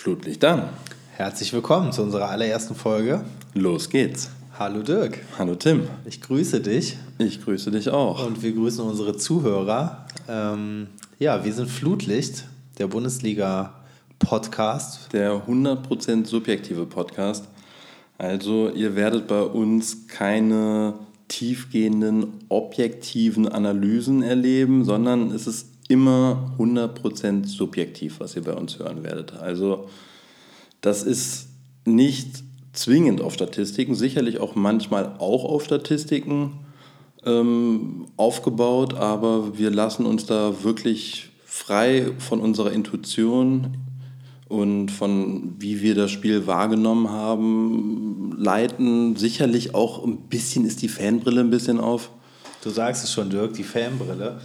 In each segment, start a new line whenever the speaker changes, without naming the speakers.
Flutlicht an.
Herzlich willkommen zu unserer allerersten Folge.
Los geht's.
Hallo Dirk.
Hallo Tim.
Ich grüße dich.
Ich grüße dich auch.
Und wir grüßen unsere Zuhörer. Ähm, ja, wir sind Flutlicht, der Bundesliga-Podcast.
Der 100% subjektive Podcast. Also ihr werdet bei uns keine tiefgehenden, objektiven Analysen erleben, sondern es ist immer 100% subjektiv, was ihr bei uns hören werdet. Also das ist nicht zwingend auf Statistiken, sicherlich auch manchmal auch auf Statistiken ähm, aufgebaut, aber wir lassen uns da wirklich frei von unserer Intuition und von wie wir das Spiel wahrgenommen haben, leiten. Sicherlich auch ein bisschen ist die Fanbrille ein bisschen auf.
Du sagst es schon, Dirk, die Fanbrille.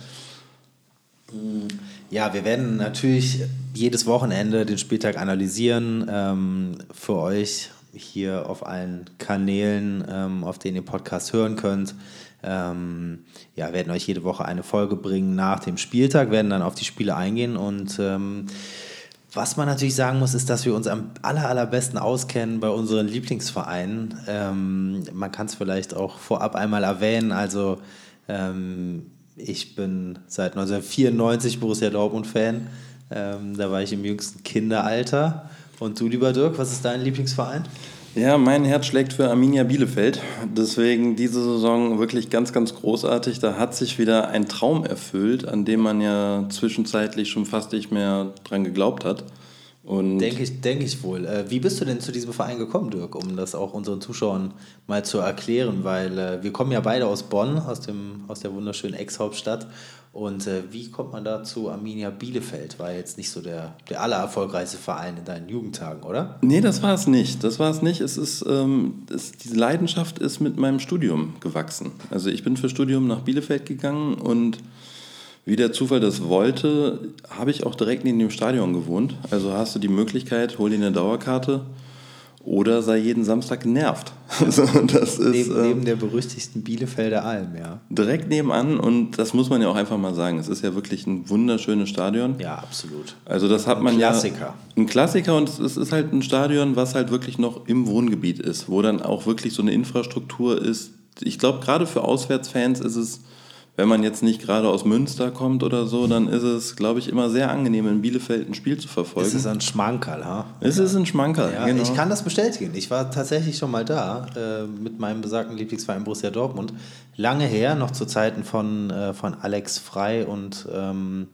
Ja, wir werden natürlich jedes Wochenende den Spieltag analysieren. Ähm, für euch hier auf allen Kanälen, ähm, auf denen ihr Podcast hören könnt. Ähm, ja, werden euch jede Woche eine Folge bringen nach dem Spieltag, werden dann auf die Spiele eingehen und ähm, was man natürlich sagen muss, ist, dass wir uns am aller, allerbesten auskennen bei unseren Lieblingsvereinen. Ähm, man kann es vielleicht auch vorab einmal erwähnen. Also ähm, ich bin seit 1994 Borussia Dortmund-Fan. Ähm, da war ich im jüngsten Kinderalter. Und du, lieber Dirk, was ist dein Lieblingsverein?
Ja, mein Herz schlägt für Arminia Bielefeld. Deswegen diese Saison wirklich ganz, ganz großartig. Da hat sich wieder ein Traum erfüllt, an dem man ja zwischenzeitlich schon fast nicht mehr dran geglaubt hat.
Und denke ich, denke ich wohl. Äh, wie bist du denn zu diesem Verein gekommen, Dirk, um das auch unseren Zuschauern mal zu erklären? Weil äh, wir kommen ja beide aus Bonn, aus, dem, aus der wunderschönen Ex-Hauptstadt. Und äh, wie kommt man da zu Arminia Bielefeld? War jetzt nicht so der, der allererfolgreichste Verein in deinen Jugendtagen, oder?
Nee, das war es nicht. Das war es nicht. Es ist, ähm, es, diese Leidenschaft ist mit meinem Studium gewachsen. Also ich bin für Studium nach Bielefeld gegangen und wie der Zufall das wollte, habe ich auch direkt neben dem Stadion gewohnt. Also hast du die Möglichkeit, hol dir eine Dauerkarte oder sei jeden Samstag genervt.
Also das ist, neben, neben äh, der berüchtigten Bielefelder Alm, ja.
Direkt nebenan und das muss man ja auch einfach mal sagen. Es ist ja wirklich ein wunderschönes Stadion.
Ja, absolut.
Also das hat ein man Klassiker. ja. Ein Klassiker und es ist halt ein Stadion, was halt wirklich noch im Wohngebiet ist, wo dann auch wirklich so eine Infrastruktur ist. Ich glaube, gerade für Auswärtsfans ist es wenn man jetzt nicht gerade aus Münster kommt oder so, dann ist es, glaube ich, immer sehr angenehm, in Bielefeld ein Spiel zu verfolgen. Es
ist ein Schmankerl, ha?
Es ist ein Schmankerl,
ja, genau. Ich kann das bestätigen. Ich war tatsächlich schon mal da äh, mit meinem besagten Lieblingsverein Borussia Dortmund. Lange her, noch zu Zeiten von, äh, von Alex Frei und ähm,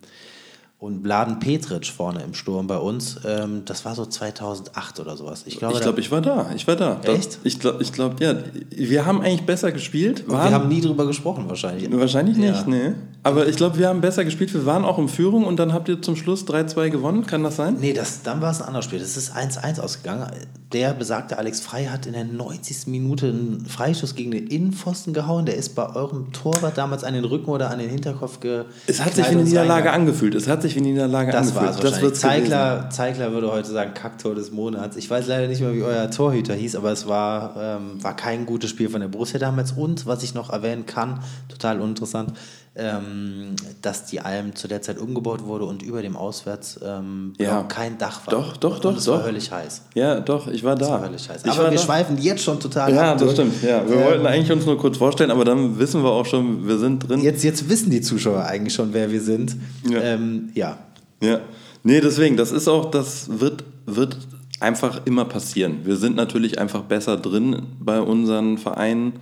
und Bladen Petric vorne im Sturm bei uns. Ähm, das war so 2008 oder sowas.
Ich glaube, ich, glaub, ich war da. Ich war da.
Echt?
ich glaube, ich glaub, ja. Wir haben eigentlich besser gespielt.
wir haben nie drüber gesprochen, wahrscheinlich.
Wahrscheinlich nicht, ja. nee. Aber ich glaube, wir haben besser gespielt. Wir waren auch in Führung und dann habt ihr zum Schluss 3-2 gewonnen. Kann das sein?
Nee, das, dann war es ein anderes Spiel. Das ist 1-1 ausgegangen. Der besagte Alex Frei hat in der 90. Minute einen Freischuss gegen den Innenpfosten gehauen. Der ist bei eurem Torwart damals an den Rücken oder an den Hinterkopf ge.
Es hat sich wie eine Niederlage angefühlt. Es hat sich wie eine Niederlage
das
angefühlt.
War's das wird Zeigler, Zeigler würde heute sagen Kacktor des Monats. Ich weiß leider nicht mehr, wie euer Torhüter hieß, aber es war, ähm, war kein gutes Spiel von der Borussia damals. Und was ich noch erwähnen kann, total uninteressant, ähm, dass die Alm zu der Zeit umgebaut wurde und über dem Auswärts ähm, ja. kein Dach war.
Doch, doch, doch.
Es
war
höllisch heiß.
Ja, doch, ich war da.
Das war höllisch heiß. aber wir da. schweifen jetzt schon total
Ja, ab, das stimmt. Ja, wir ähm, wollten eigentlich uns nur kurz vorstellen, aber dann wissen wir auch schon, wir sind drin.
Jetzt, jetzt wissen die Zuschauer eigentlich schon, wer wir sind. Ja. Ähm, ja.
ja. Nee, deswegen, das ist auch, das wird, wird einfach immer passieren. Wir sind natürlich einfach besser drin bei unseren Vereinen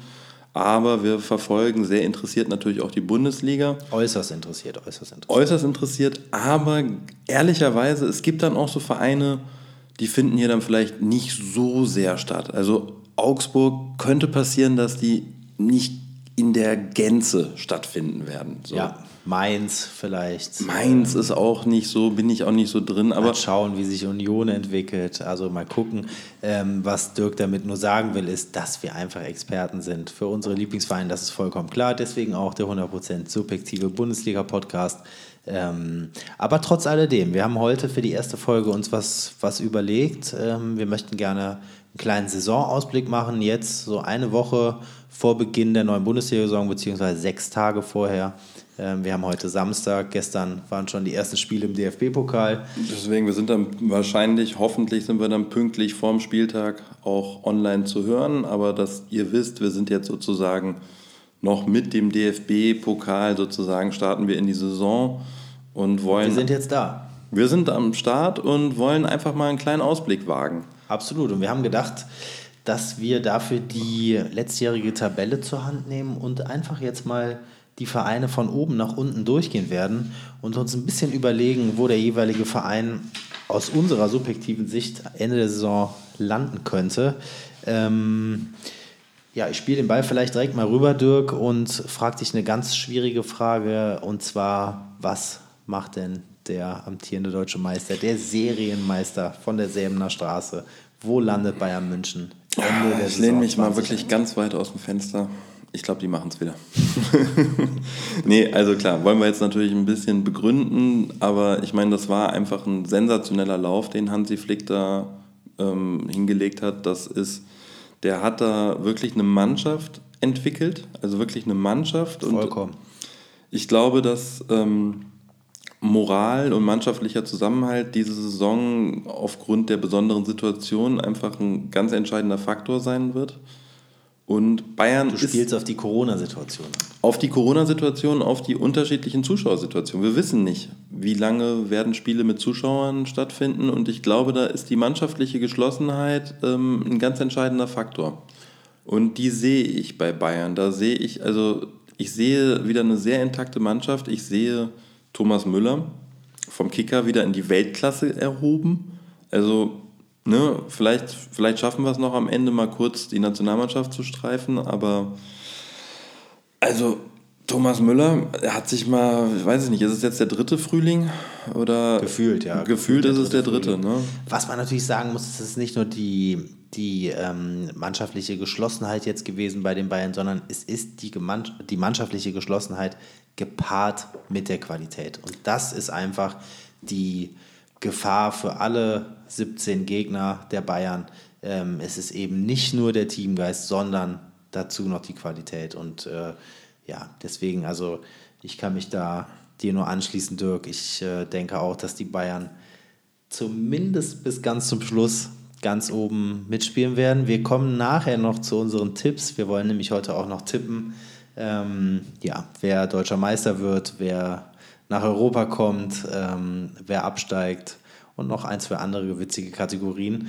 aber wir verfolgen sehr interessiert natürlich auch die Bundesliga.
Äußerst interessiert, äußerst interessiert.
Äußerst interessiert, aber ehrlicherweise, es gibt dann auch so Vereine, die finden hier dann vielleicht nicht so sehr statt. Also Augsburg könnte passieren, dass die nicht in der Gänze stattfinden werden.
So. Ja, Mainz vielleicht.
Mainz ist auch nicht so, bin ich auch nicht so drin. Aber
mal schauen, wie sich Union entwickelt. Also mal gucken. Ähm, was Dirk damit nur sagen will, ist, dass wir einfach Experten sind für unsere Lieblingsvereine. Das ist vollkommen klar. Deswegen auch der 100% subjektive Bundesliga-Podcast. Ähm, aber trotz alledem, wir haben heute für die erste Folge uns was, was überlegt. Ähm, wir möchten gerne einen kleinen Saisonausblick machen. Jetzt so eine Woche vor Beginn der neuen Bundesliga-Saison, beziehungsweise sechs Tage vorher Ähm, wir haben heute Samstag, gestern waren schon die ersten Spiele im DFB-Pokal.
Deswegen, wir sind dann wahrscheinlich, hoffentlich sind wir dann pünktlich vorm Spieltag auch online zu hören. Aber dass ihr wisst, wir sind jetzt sozusagen noch mit dem DFB-Pokal sozusagen, starten wir in die Saison und wollen.
Wir sind jetzt da.
Wir sind am Start und wollen einfach mal einen kleinen Ausblick wagen.
Absolut. Und wir haben gedacht, dass wir dafür die letztjährige Tabelle zur Hand nehmen und einfach jetzt mal die Vereine von oben nach unten durchgehen werden und uns ein bisschen überlegen, wo der jeweilige Verein aus unserer subjektiven Sicht Ende der Saison landen könnte. Ähm, ja, ich spiele den Ball vielleicht direkt mal rüber, Dirk, und frage dich eine ganz schwierige Frage. Und zwar, was macht denn der amtierende deutsche Meister, der Serienmeister von der Säbener Straße? Wo landet Bayern München?
Ende der ich lehne mich mal wirklich ganz weit aus dem Fenster. Ich glaube, die machen es wieder. nee, also klar, wollen wir jetzt natürlich ein bisschen begründen, aber ich meine, das war einfach ein sensationeller Lauf, den Hansi Flick da ähm, hingelegt hat. Das ist, der hat da wirklich eine Mannschaft entwickelt, also wirklich eine Mannschaft.
Vollkommen. Und
ich glaube, dass ähm, Moral und mannschaftlicher Zusammenhalt diese Saison aufgrund der besonderen Situation einfach ein ganz entscheidender Faktor sein wird. Und Bayern
du spielst auf die Corona-Situation.
Auf die Corona-Situation, auf die unterschiedlichen Zuschauersituationen. Wir wissen nicht, wie lange werden Spiele mit Zuschauern stattfinden. Und ich glaube, da ist die mannschaftliche Geschlossenheit ähm, ein ganz entscheidender Faktor. Und die sehe ich bei Bayern. Da sehe ich, also ich sehe wieder eine sehr intakte Mannschaft. Ich sehe Thomas Müller vom Kicker wieder in die Weltklasse erhoben. Also ne, vielleicht, vielleicht schaffen wir es noch am Ende mal kurz die Nationalmannschaft zu streifen, aber also Thomas Müller, er hat sich mal, ich weiß ich nicht, ist es jetzt der dritte Frühling oder
gefühlt, ja.
Gefühlt ist es der dritte, ne?
Was man natürlich sagen muss, ist es ist nicht nur die die ähm, mannschaftliche Geschlossenheit jetzt gewesen bei den Bayern, sondern es ist die, die mannschaftliche Geschlossenheit gepaart mit der Qualität. Und das ist einfach die Gefahr für alle 17 Gegner der Bayern. Ähm, es ist eben nicht nur der Teamgeist, sondern dazu noch die Qualität. Und äh, ja, deswegen, also ich kann mich da dir nur anschließen, Dirk. Ich äh, denke auch, dass die Bayern zumindest bis ganz zum Schluss ganz oben mitspielen werden. Wir kommen nachher noch zu unseren Tipps. Wir wollen nämlich heute auch noch tippen, ähm, ja, wer deutscher Meister wird, wer nach Europa kommt, ähm, wer absteigt und noch ein, zwei andere witzige Kategorien.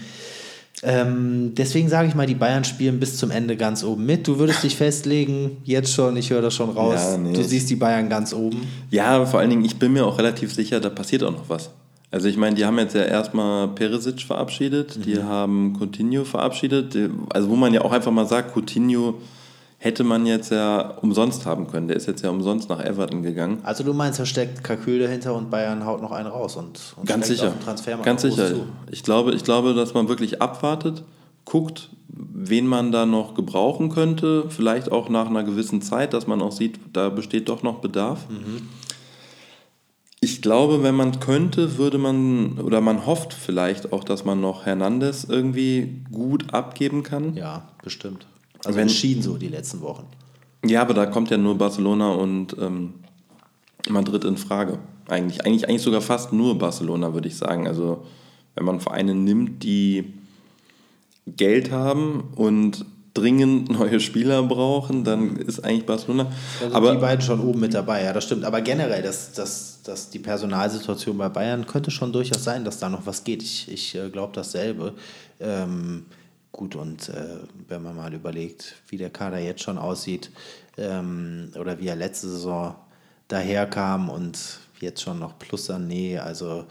Ähm, deswegen sage ich mal, die Bayern spielen bis zum Ende ganz oben mit. Du würdest dich festlegen, jetzt schon, ich höre das schon raus. Ja, nee. Du siehst die Bayern ganz oben.
Ja, vor allen Dingen, ich bin mir auch relativ sicher, da passiert auch noch was. Also ich meine, die haben jetzt ja erstmal Perisic verabschiedet, mhm. die haben Coutinho verabschiedet, also wo man ja auch einfach mal sagt, Coutinho hätte man jetzt ja umsonst haben können. Der ist jetzt ja umsonst nach Everton gegangen.
Also du meinst, da steckt Kalkül dahinter und Bayern haut noch einen raus und, und
ganz sicher, ganz sicher. Ich glaube, ich glaube, dass man wirklich abwartet, guckt, wen man da noch gebrauchen könnte, vielleicht auch nach einer gewissen Zeit, dass man auch sieht, da besteht doch noch Bedarf. Mhm. Ich glaube, wenn man könnte, würde man, oder man hofft vielleicht auch, dass man noch Hernandez irgendwie gut abgeben kann.
Ja, bestimmt. Also wenn, schien so die letzten Wochen.
Ja, aber da kommt ja nur Barcelona und ähm, Madrid in Frage. Eigentlich, eigentlich, eigentlich sogar fast nur Barcelona, würde ich sagen. Also wenn man Vereine nimmt, die Geld haben und dringend neue Spieler brauchen, dann ist eigentlich Barcelona.
Also aber die beiden schon oben mit dabei, ja, das stimmt. Aber generell, dass, dass, dass die Personalsituation bei Bayern könnte schon durchaus sein, dass da noch was geht. Ich, ich äh, glaube dasselbe. Ähm, gut, und äh, wenn man mal überlegt, wie der Kader jetzt schon aussieht ähm, oder wie er letzte Saison daherkam und jetzt schon noch plus an Nee, also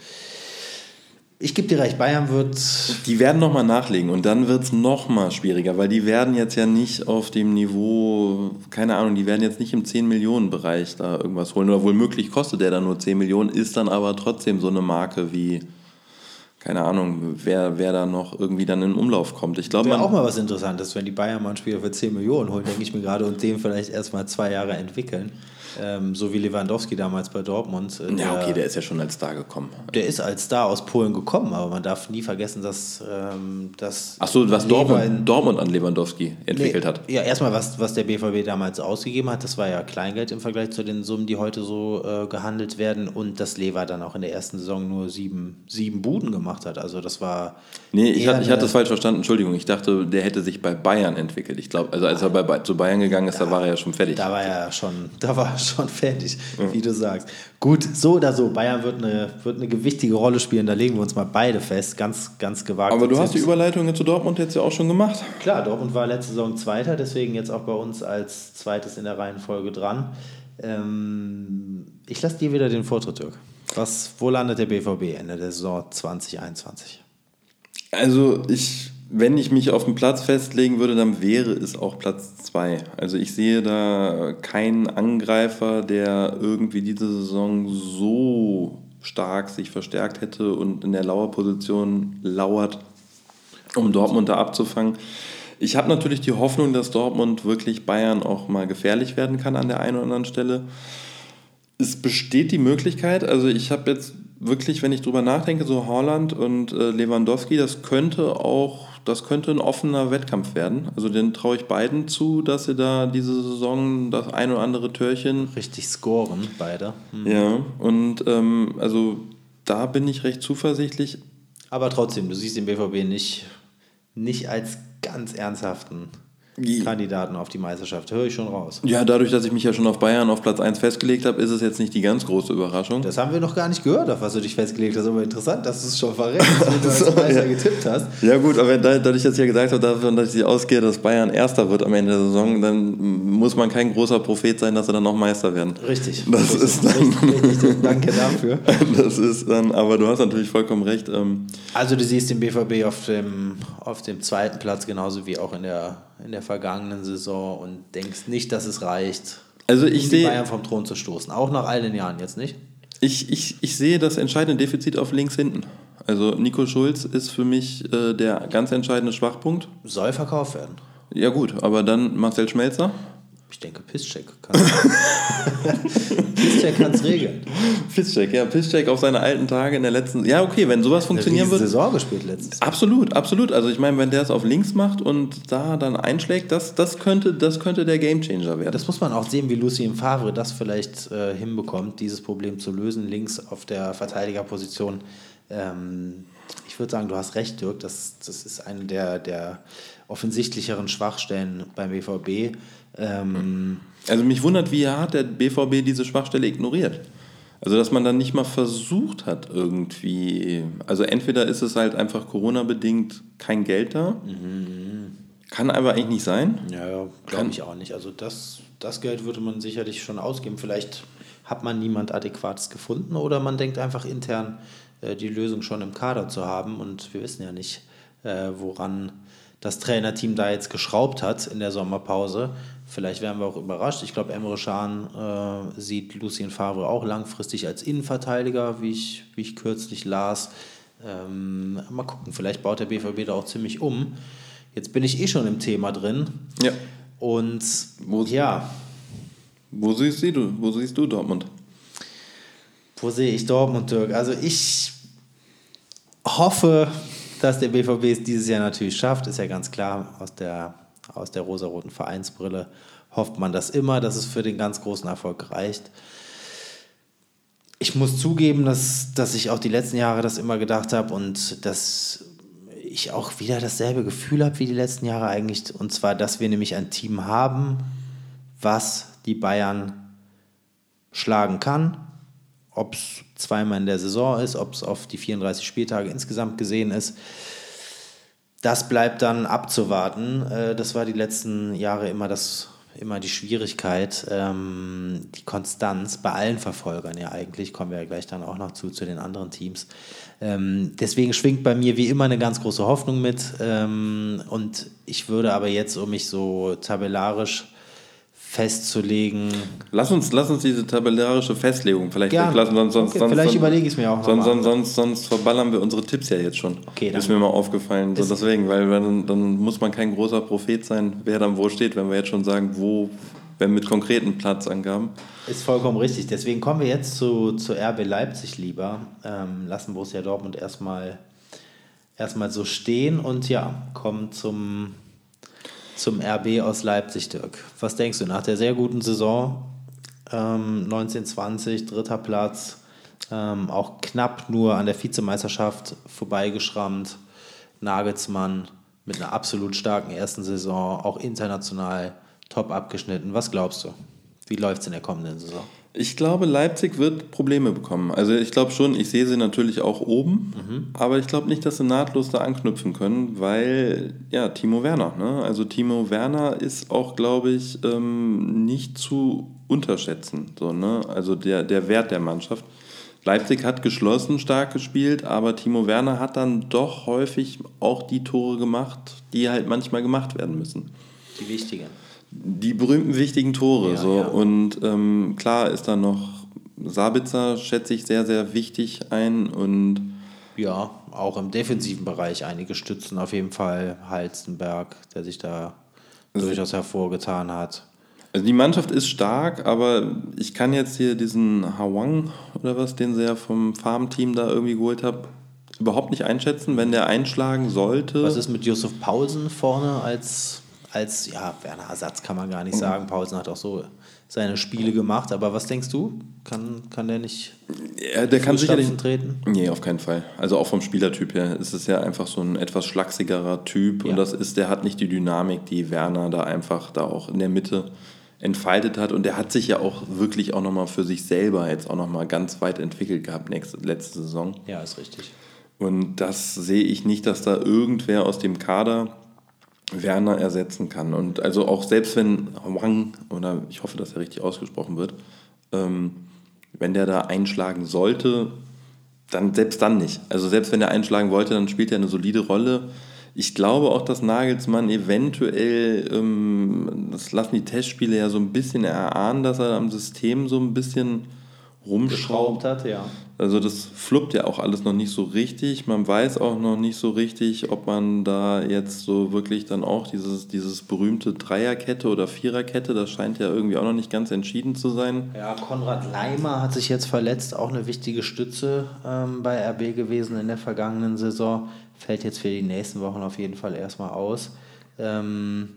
ich gebe dir recht, Bayern wird.
Die werden nochmal nachlegen und dann wird es nochmal schwieriger, weil die werden jetzt ja nicht auf dem Niveau, keine Ahnung, die werden jetzt nicht im 10-Millionen-Bereich da irgendwas holen. Oder wohl möglich kostet der dann nur 10 Millionen, ist dann aber trotzdem so eine Marke wie, keine Ahnung, wer, wer da noch irgendwie dann in Umlauf kommt. Ich glaube,
auch mal was Interessantes, wenn die Bayern mal einen Spieler für 10 Millionen holen, denke ich mir gerade, und den vielleicht erstmal zwei Jahre entwickeln. Ähm, so wie Lewandowski damals bei Dortmund.
Äh, ja, okay, der ist ja schon als Star gekommen.
Der ist als Star aus Polen gekommen, aber man darf nie vergessen, dass. Ähm, dass
Ach so, was Dortmund, Dortmund an Lewandowski entwickelt
nee,
hat.
Ja, erstmal, was, was der BVB damals ausgegeben hat, das war ja Kleingeld im Vergleich zu den Summen, die heute so äh, gehandelt werden und dass Lever dann auch in der ersten Saison nur sieben, sieben Buden gemacht hat. Also das war.
Nee, ich, hatte, ich hatte das falsch verstanden, Entschuldigung. Ich dachte, der hätte sich bei Bayern entwickelt. Ich glaube, also als er bei, zu Bayern gegangen ist, da, da, war er ja schon fertig.
Da war er schon, da war schon fertig, ja. wie du sagst. Gut, so oder so, Bayern wird eine, wird eine gewichtige Rolle spielen, da legen wir uns mal beide fest, ganz, ganz gewagt.
Aber du hast die Überleitung zu Dortmund jetzt ja auch schon gemacht.
Klar, Dortmund war letzte Saison Zweiter, deswegen jetzt auch bei uns als Zweites in der Reihenfolge dran. Ähm, ich lasse dir wieder den Vortritt, Dirk. Was, wo landet der BVB Ende der Saison 2021?
Also ich wenn ich mich auf den Platz festlegen würde, dann wäre es auch Platz 2. Also ich sehe da keinen Angreifer, der irgendwie diese Saison so stark sich verstärkt hätte und in der Lauerposition lauert, um Dortmund da abzufangen. Ich habe natürlich die Hoffnung, dass Dortmund wirklich Bayern auch mal gefährlich werden kann an der einen oder anderen Stelle. Es besteht die Möglichkeit, also ich habe jetzt wirklich, wenn ich drüber nachdenke, so Haaland und äh, Lewandowski, das könnte auch das könnte ein offener Wettkampf werden. Also den traue ich beiden zu, dass sie da diese Saison das ein oder andere Türchen.
Richtig scoren, beide.
Mhm. Ja, und ähm, also da bin ich recht zuversichtlich.
Aber trotzdem, du siehst den BVB nicht, nicht als ganz ernsthaften Kandidaten auf die Meisterschaft. Höre ich schon raus.
Ja, dadurch, dass ich mich ja schon auf Bayern auf Platz 1 festgelegt habe, ist es jetzt nicht die ganz große Überraschung.
Das haben wir noch gar nicht gehört, auf was du dich festgelegt hast. Aber interessant, dass du es schon verrätst, wie du als Meister
ja. getippt hast. Ja gut, aber dadurch, dass ich ja gesagt habe, davon, dass ich ausgehe, dass Bayern Erster wird am Ende der Saison, dann muss man kein großer Prophet sein, dass sie dann noch Meister werden.
Richtig.
Das
richtig,
ist dann...
Richtig, richtig, danke dafür.
Das ist dann, aber du hast natürlich vollkommen recht. Ähm,
also du siehst den BVB auf dem, auf dem zweiten Platz genauso wie auch in der in der vergangenen Saison und denkst nicht, dass es reicht,
also ich um die
Bayern vom Thron zu stoßen. Auch nach all den Jahren jetzt nicht?
Ich, ich, ich sehe das entscheidende Defizit auf links hinten. Also Nico Schulz ist für mich äh, der ganz entscheidende Schwachpunkt.
Soll verkauft werden.
Ja gut, aber dann Marcel Schmelzer.
Ich denke, Pisscheck kann Pisscheck kann es regeln.
Pisscheck, ja, Pisscheck auf seine alten Tage in der letzten. Ja, okay, wenn sowas funktionieren würde.
Saison gespielt letztes.
Absolut, absolut. Also ich meine, wenn der es auf links macht und da dann einschlägt, das, das, könnte, das könnte der Gamechanger werden.
Das muss man auch sehen, wie Lucien Favre das vielleicht äh, hinbekommt, dieses Problem zu lösen, links auf der Verteidigerposition. Ähm, ich würde sagen, du hast recht, Dirk. Das, das ist eine der, der offensichtlicheren Schwachstellen beim BVB. Ähm,
also mich wundert, wie hart der BVB diese Schwachstelle ignoriert. Also dass man dann nicht mal versucht hat irgendwie. Also entweder ist es halt einfach Corona-bedingt kein Geld da. Mhm. Kann aber eigentlich nicht sein.
Ja, glaube ich auch nicht. Also das, das Geld würde man sicherlich schon ausgeben. Vielleicht hat man niemand Adäquates gefunden oder man denkt einfach intern, äh, die Lösung schon im Kader zu haben. Und wir wissen ja nicht, äh, woran das Trainerteam da jetzt geschraubt hat in der Sommerpause. Vielleicht werden wir auch überrascht. Ich glaube, Emre Can äh, sieht Lucien Favre auch langfristig als Innenverteidiger, wie ich, wie ich kürzlich las. Ähm, mal gucken, vielleicht baut der BVB da auch ziemlich um. Jetzt bin ich eh schon im Thema drin.
Ja.
Und wo, ja.
Wo siehst du, wo siehst du Dortmund?
Wo sehe ich Dortmund, Dirk? Also ich hoffe, dass der BVB es dieses Jahr natürlich schafft, ist ja ganz klar aus der, aus der rosaroten Vereinsbrille hofft man das immer, dass es für den ganz großen Erfolg reicht. Ich muss zugeben, dass, dass ich auch die letzten Jahre das immer gedacht habe und dass ich auch wieder dasselbe Gefühl habe wie die letzten Jahre eigentlich. Und zwar, dass wir nämlich ein Team haben, was die Bayern schlagen kann, ob es zweimal in der Saison ist, ob es auf die 34 Spieltage insgesamt gesehen ist. Das bleibt dann abzuwarten. Äh, das war die letzten Jahre immer das immer die Schwierigkeit, ähm, die Konstanz bei allen Verfolgern ja eigentlich, kommen wir ja gleich dann auch noch zu, zu den anderen Teams. Ähm, deswegen schwingt bei mir wie immer eine ganz große Hoffnung mit ähm, und ich würde aber jetzt, um mich so tabellarisch festzulegen.
Lass uns, lass uns diese tabellarische Festlegung vielleicht
ja,
lassen, sonst, sonst,
okay, vielleicht überlege ich es mir auch
sonst, sonst, sonst, sonst, verballern wir unsere Tipps ja jetzt schon.
Okay,
ist mir mal aufgefallen. So deswegen, weil dann, dann muss man kein großer Prophet sein, wer dann wo steht, wenn wir jetzt schon sagen, wo wenn mit konkreten Platzangaben.
Ist vollkommen richtig. Deswegen kommen wir jetzt zu, zu RB Leipzig lieber. Ähm, lassen Borussia Dortmund erstmal erstmal so stehen und ja, kommen zum, zum RB aus Leipzig, Dirk. Was denkst du nach der sehr guten Saison? Ähm, 1920, dritter Platz, ähm, auch knapp nur an der Vizemeisterschaft vorbeigeschrammt. Nagelsmann mit einer absolut starken ersten Saison, auch international top abgeschnitten. Was glaubst du? Wie läuft es in der kommenden Saison?
Ich glaube, Leipzig wird Probleme bekommen. Also ich glaube schon, ich sehe sie natürlich auch oben, mhm. aber ich glaube nicht, dass sie nahtlos da anknüpfen können, weil, ja, Timo Werner. Ne? Also Timo Werner ist auch, glaube ich, ähm, nicht zu unterschätzen. So, ne? Also der, der Wert der Mannschaft. Leipzig hat geschlossen stark gespielt, aber Timo Werner hat dann doch häufig auch die Tore gemacht, die halt manchmal gemacht werden müssen.
Die wichtigen.
Die berühmten wichtigen Tore. Ja, so. Ja. Und ähm, klar ist da noch Sabitzer, schätze ich, sehr, sehr wichtig ein. Und
ja, auch im defensiven Bereich einige Stützen auf jeden Fall. Halstenberg, der sich da also, durchaus hervorgetan hat.
Also die Mannschaft ist stark, aber ich kann jetzt hier diesen Hawang oder was, den sie ja vom Farmteam da irgendwie geholt haben, überhaupt nicht einschätzen, wenn der einschlagen sollte.
Was ist mit Josef Paulsen vorne als als, ja, Werner Ersatz kann man gar nicht sagen. Paulsen hat auch so seine Spiele gemacht. Aber was denkst du? Kann, kann der nicht
ja, der kann sicherlich treten? Nee, auf keinen Fall. Also auch vom Spielertyp her ist es ja einfach so ein etwas schlachsigerer Typ. Ja. Und das ist, der hat nicht die Dynamik, die Werner da einfach da auch in der Mitte entfaltet hat. Und der hat sich ja auch wirklich auch nochmal für sich selber jetzt auch nochmal ganz weit entwickelt gehabt nächste, letzte Saison.
Ja, ist richtig.
Und das sehe ich nicht, dass da irgendwer aus dem Kader Werner ersetzen kann. Und also auch selbst wenn Wang, oder ich hoffe, dass er richtig ausgesprochen wird, ähm, wenn der da einschlagen sollte, dann selbst dann nicht. Also selbst wenn er einschlagen wollte, dann spielt er eine solide Rolle. Ich glaube auch, dass Nagelsmann eventuell, ähm, das lassen die Testspiele ja so ein bisschen erahnen, dass er am System so ein bisschen rumschraubt hat, ja. Also das fluppt ja auch alles noch nicht so richtig. Man weiß auch noch nicht so richtig, ob man da jetzt so wirklich dann auch dieses, dieses berühmte Dreierkette oder Viererkette, das scheint ja irgendwie auch noch nicht ganz entschieden zu sein.
Ja, Konrad Leimer hat sich jetzt verletzt, auch eine wichtige Stütze ähm, bei RB gewesen in der vergangenen Saison. Fällt jetzt für die nächsten Wochen auf jeden Fall erstmal aus. Ähm,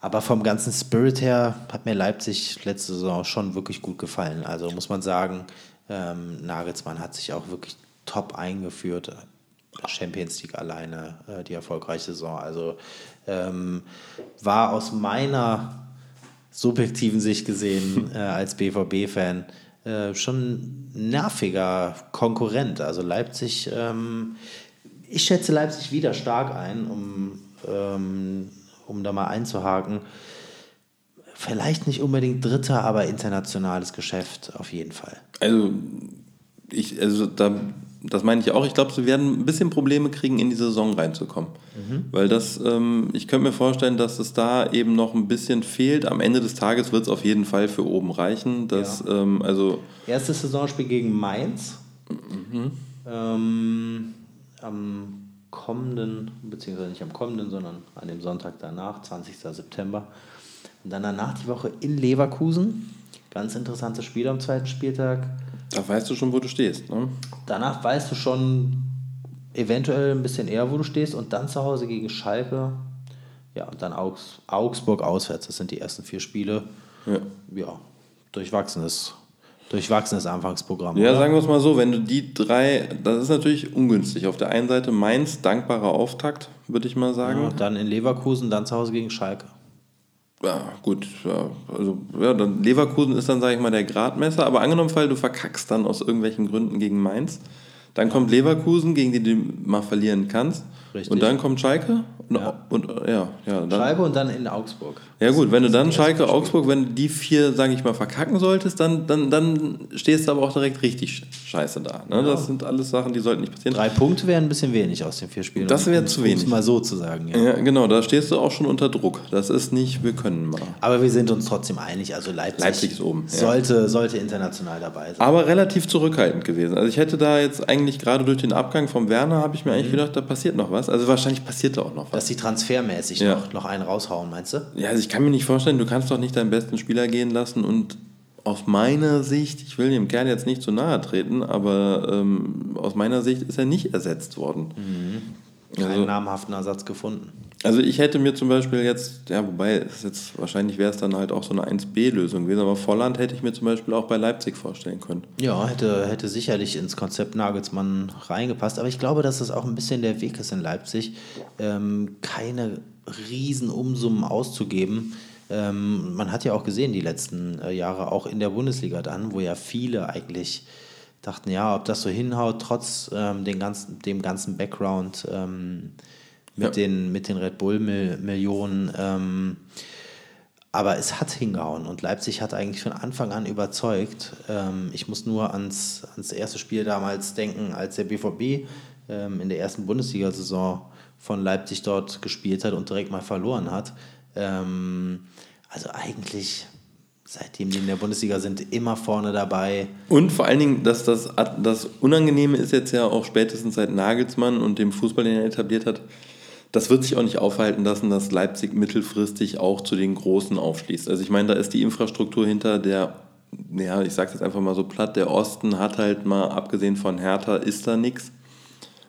aber vom ganzen Spirit her hat mir Leipzig letzte Saison schon wirklich gut gefallen. Also muss man sagen, ähm, Nagelsmann hat sich auch wirklich top eingeführt. Champions League alleine, äh, die erfolgreiche Saison. Also ähm, war aus meiner subjektiven Sicht gesehen äh, als BVB-Fan äh, schon nerviger Konkurrent. Also Leipzig, ähm, ich schätze Leipzig wieder stark ein, um ähm, um da mal einzuhaken, vielleicht nicht unbedingt dritter, aber internationales Geschäft auf jeden Fall.
Also, ich, also da, das meine ich auch. Ich glaube, sie werden ein bisschen Probleme kriegen, in die Saison reinzukommen. Mhm. Weil das, ähm, ich könnte mir vorstellen, dass es da eben noch ein bisschen fehlt. Am Ende des Tages wird es auf jeden Fall für oben reichen. Dass, ja. ähm, also
Erstes Saisonspiel gegen Mainz. Mhm. Ähm, am kommenden, beziehungsweise nicht am kommenden, sondern an dem Sonntag danach, 20. September. Und dann danach die Woche in Leverkusen. Ganz interessantes Spiel am zweiten Spieltag.
Da weißt du schon, wo du stehst. Ne?
Danach weißt du schon eventuell ein bisschen eher, wo du stehst. Und dann zu Hause gegen Schalke. Ja, und dann Augs Augsburg auswärts. Das sind die ersten vier Spiele. Ja, ja durchwachsenes durchwachsenes Anfangsprogramm.
Ja, oder? sagen wir es mal so, wenn du die drei, das ist natürlich ungünstig. Auf der einen Seite Mainz, dankbarer Auftakt, würde ich mal sagen. Ja,
dann in Leverkusen, dann zu Hause gegen Schalke.
Ja, gut. Ja, also, ja, dann Leverkusen ist dann, sage ich mal, der Gradmesser. Aber angenommen, Fall, du verkackst dann aus irgendwelchen Gründen gegen Mainz. Dann kommt Leverkusen, gegen die du mal verlieren kannst. Richtig. Und dann kommt Schalke und ja. Und, ja, ja,
dann, Schalke und dann in Augsburg.
Ja gut, wenn du dann Schalke, Augsburg, wenn du die vier, sage ich mal, verkacken solltest, dann, dann, dann stehst du aber auch direkt richtig scheiße da. Ne? Ja. Das sind alles Sachen, die sollten nicht passieren.
Drei Punkte wären ein bisschen wenig aus den vier Spielen.
Das wäre zu wenig.
mal so zu sagen.
Ja. ja. genau, da stehst du auch schon unter Druck. Das ist nicht, wir können mal.
Aber wir sind uns trotzdem einig, also Leipzig,
Leipzig ist oben.
Sollte, sollte international dabei sein.
Aber relativ zurückhaltend gewesen. Also ich hätte da jetzt eigentlich eigentlich gerade durch den Abgang vom Werner, habe ich mir eigentlich gedacht, da passiert noch was. Also wahrscheinlich passiert da auch noch was.
Dass die transfermäßig
Ja.
noch, noch einen raushauen, meinst du?
Ja, also ich kann mir nicht vorstellen, du kannst doch nicht deinen besten Spieler gehen lassen und aus meiner Sicht, ich will dem Kerl jetzt nicht zu nahe treten, aber ähm, aus meiner Sicht ist er nicht ersetzt worden.
Keinen
Also-
namhaften Ersatz gefunden.
Also ich hätte mir zum Beispiel jetzt, ja, wobei es jetzt wahrscheinlich wäre es dann halt auch so eine 1B-Lösung gewesen, aber Volland hätte ich mir zum Beispiel auch bei Leipzig vorstellen können.
Ja, hätte, hätte sicherlich ins Konzept Nagelsmann reingepasst. Aber ich glaube, dass das auch ein bisschen der Weg ist in Leipzig, ähm, keine riesen Umsummen auszugeben. Ähm, man hat ja auch gesehen, die letzten äh, Jahre, auch in der Bundesliga dann, wo ja viele eigentlich dachten, ja, ob das so hinhaut, trotz ähm, den ganzen, dem ganzen Background ähm, mit,
Ja.
den, mit den Red Bull-Millionen. Ähm, aber es hat hingehauen und Leipzig hat eigentlich von Anfang an überzeugt. Ähm, ich muss nur ans, ans erste Spiel damals denken, als der BVB ähm, in der ersten Bundesliga-Saison von Leipzig dort gespielt hat und direkt mal verloren hat. Ähm, also eigentlich, seitdem die in der Bundesliga sind, immer vorne dabei.
Und vor allen Dingen, dass das, das Unangenehme ist jetzt ja auch spätestens seit Nagelsmann und dem Fußball, den er etabliert hat, das wird sich auch nicht aufhalten lassen, dass Leipzig mittelfristig auch zu den Großen aufschließt. Also ich meine, da ist die Infrastruktur hinter der, ja, ich sage jetzt einfach mal so platt, der Osten hat halt mal, abgesehen von Hertha, ist da nichts.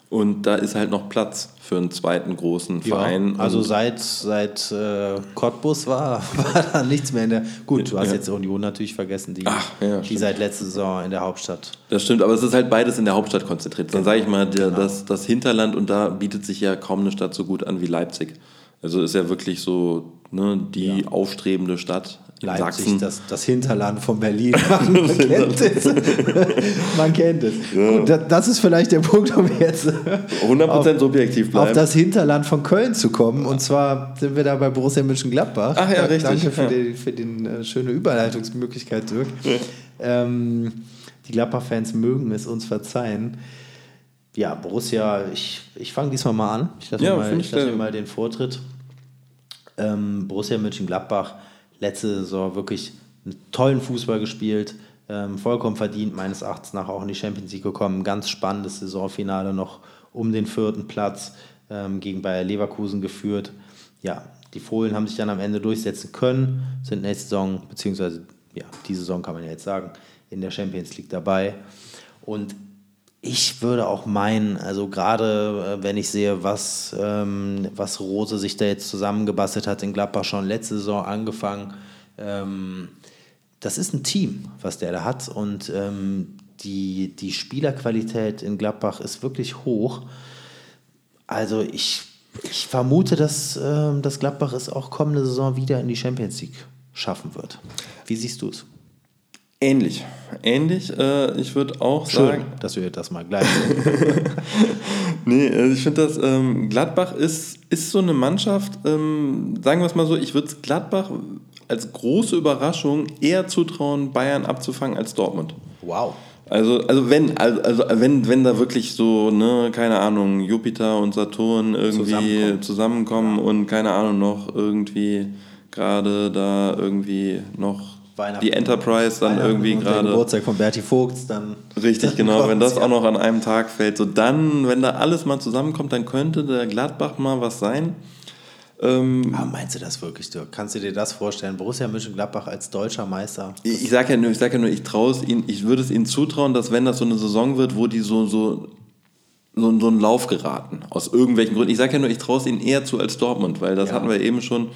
Und da ist halt noch Platz für einen zweiten großen Verein.
also seit, seit äh, Cottbus war, war da nichts mehr in der. Gut, du hast
Ja.
jetzt Union natürlich vergessen, die,
Ach, ja,
die
stimmt.
seit letzter Saison in der Hauptstadt.
Das stimmt, aber es ist halt beides in der Hauptstadt konzentriert. Dann sage ich mal, der,
Genau.
das, das Hinterland und da bietet sich ja kaum eine Stadt so gut an wie Leipzig. Also ist ja wirklich so ne, die aufstrebende Stadt
Leipzig,
Sachsen.
das, das Hinterland von Berlin. Man kennt es. Man kennt es. Gut, da- das ist vielleicht der Punkt, um jetzt
100% subjektiv
auf
bleiben.
das Hinterland von Köln zu kommen. Und zwar sind wir da bei Borussia Mönchengladbach.
Ach ja, richtig.
Danke für
Ja.
die, für die äh, schöne Überleitungsmöglichkeit, Dirk. Ähm, die Gladbach-Fans mögen es uns verzeihen. Ja, Borussia, ich, ich fange diesmal mal an. Ich lasse
Ja,
mir, mal, ich lasse mir mal den Vortritt. Ähm, Borussia Mönchengladbach, letzte Saison wirklich einen tollen Fußball gespielt, ähm, vollkommen verdient, meines Erachtens nach auch in die Champions League gekommen. Ganz spannendes Saisonfinale noch um den vierten Platz ähm, gegen Bayer Leverkusen geführt. Ja, die Fohlen haben sich dann am Ende durchsetzen können, sind nächste Saison, beziehungsweise ja, die Saison kann man ja jetzt sagen, in der Champions League dabei. Und ich würde auch meinen, also gerade äh, wenn ich sehe, was, ähm, was Rose sich da jetzt zusammengebastelt hat in Gladbach schon letzte Saison angefangen, ähm, das ist ein Team, was der da hat und ähm, die, die Spielerqualität in Gladbach ist wirklich hoch. Also ich, ich vermute, dass, ähm, dass Gladbach es auch kommende Saison wieder in die Champions League schaffen wird. Wie siehst du es?
Ähnlich. Ähnlich. Äh, ich würde auch
Schön,
sagen.
dass wir das mal gleich
Nee, also ich finde das, ähm, Gladbach ist, ist so eine Mannschaft, ähm, sagen wir es mal so, ich würde es Gladbach als große Überraschung eher zutrauen, Bayern abzufangen als Dortmund.
Wow.
Also, also wenn, also, also wenn, wenn da wirklich so, ne, keine Ahnung, Jupiter und Saturn irgendwie
Zusammenkommen.
zusammenkommen, und keine Ahnung, noch irgendwie gerade da irgendwie noch
Weihnachten.
die Enterprise dann irgendwie gerade.
Geburtstag von Berti Vogts, dann.
Richtig, genau. Wenn das auch noch an einem Tag fällt, so dann, wenn da alles mal zusammenkommt, dann könnte der Gladbach mal was sein. Ähm,
Ah, meinst du das wirklich, Dirk? Kannst du dir das vorstellen? Borussia Mönchengladbach als deutscher Meister?
ich ich sage ja nur, ich sage ja nur, ich traue es ihnen, ich würde es ihnen zutrauen, dass wenn das so eine Saison wird, wo die so so so, so einen Lauf geraten aus irgendwelchen Gründen. Ich sage ja nur, ich traue es ihnen eher zu als Dortmund, weil das
Ja.
hatten wir eben schon.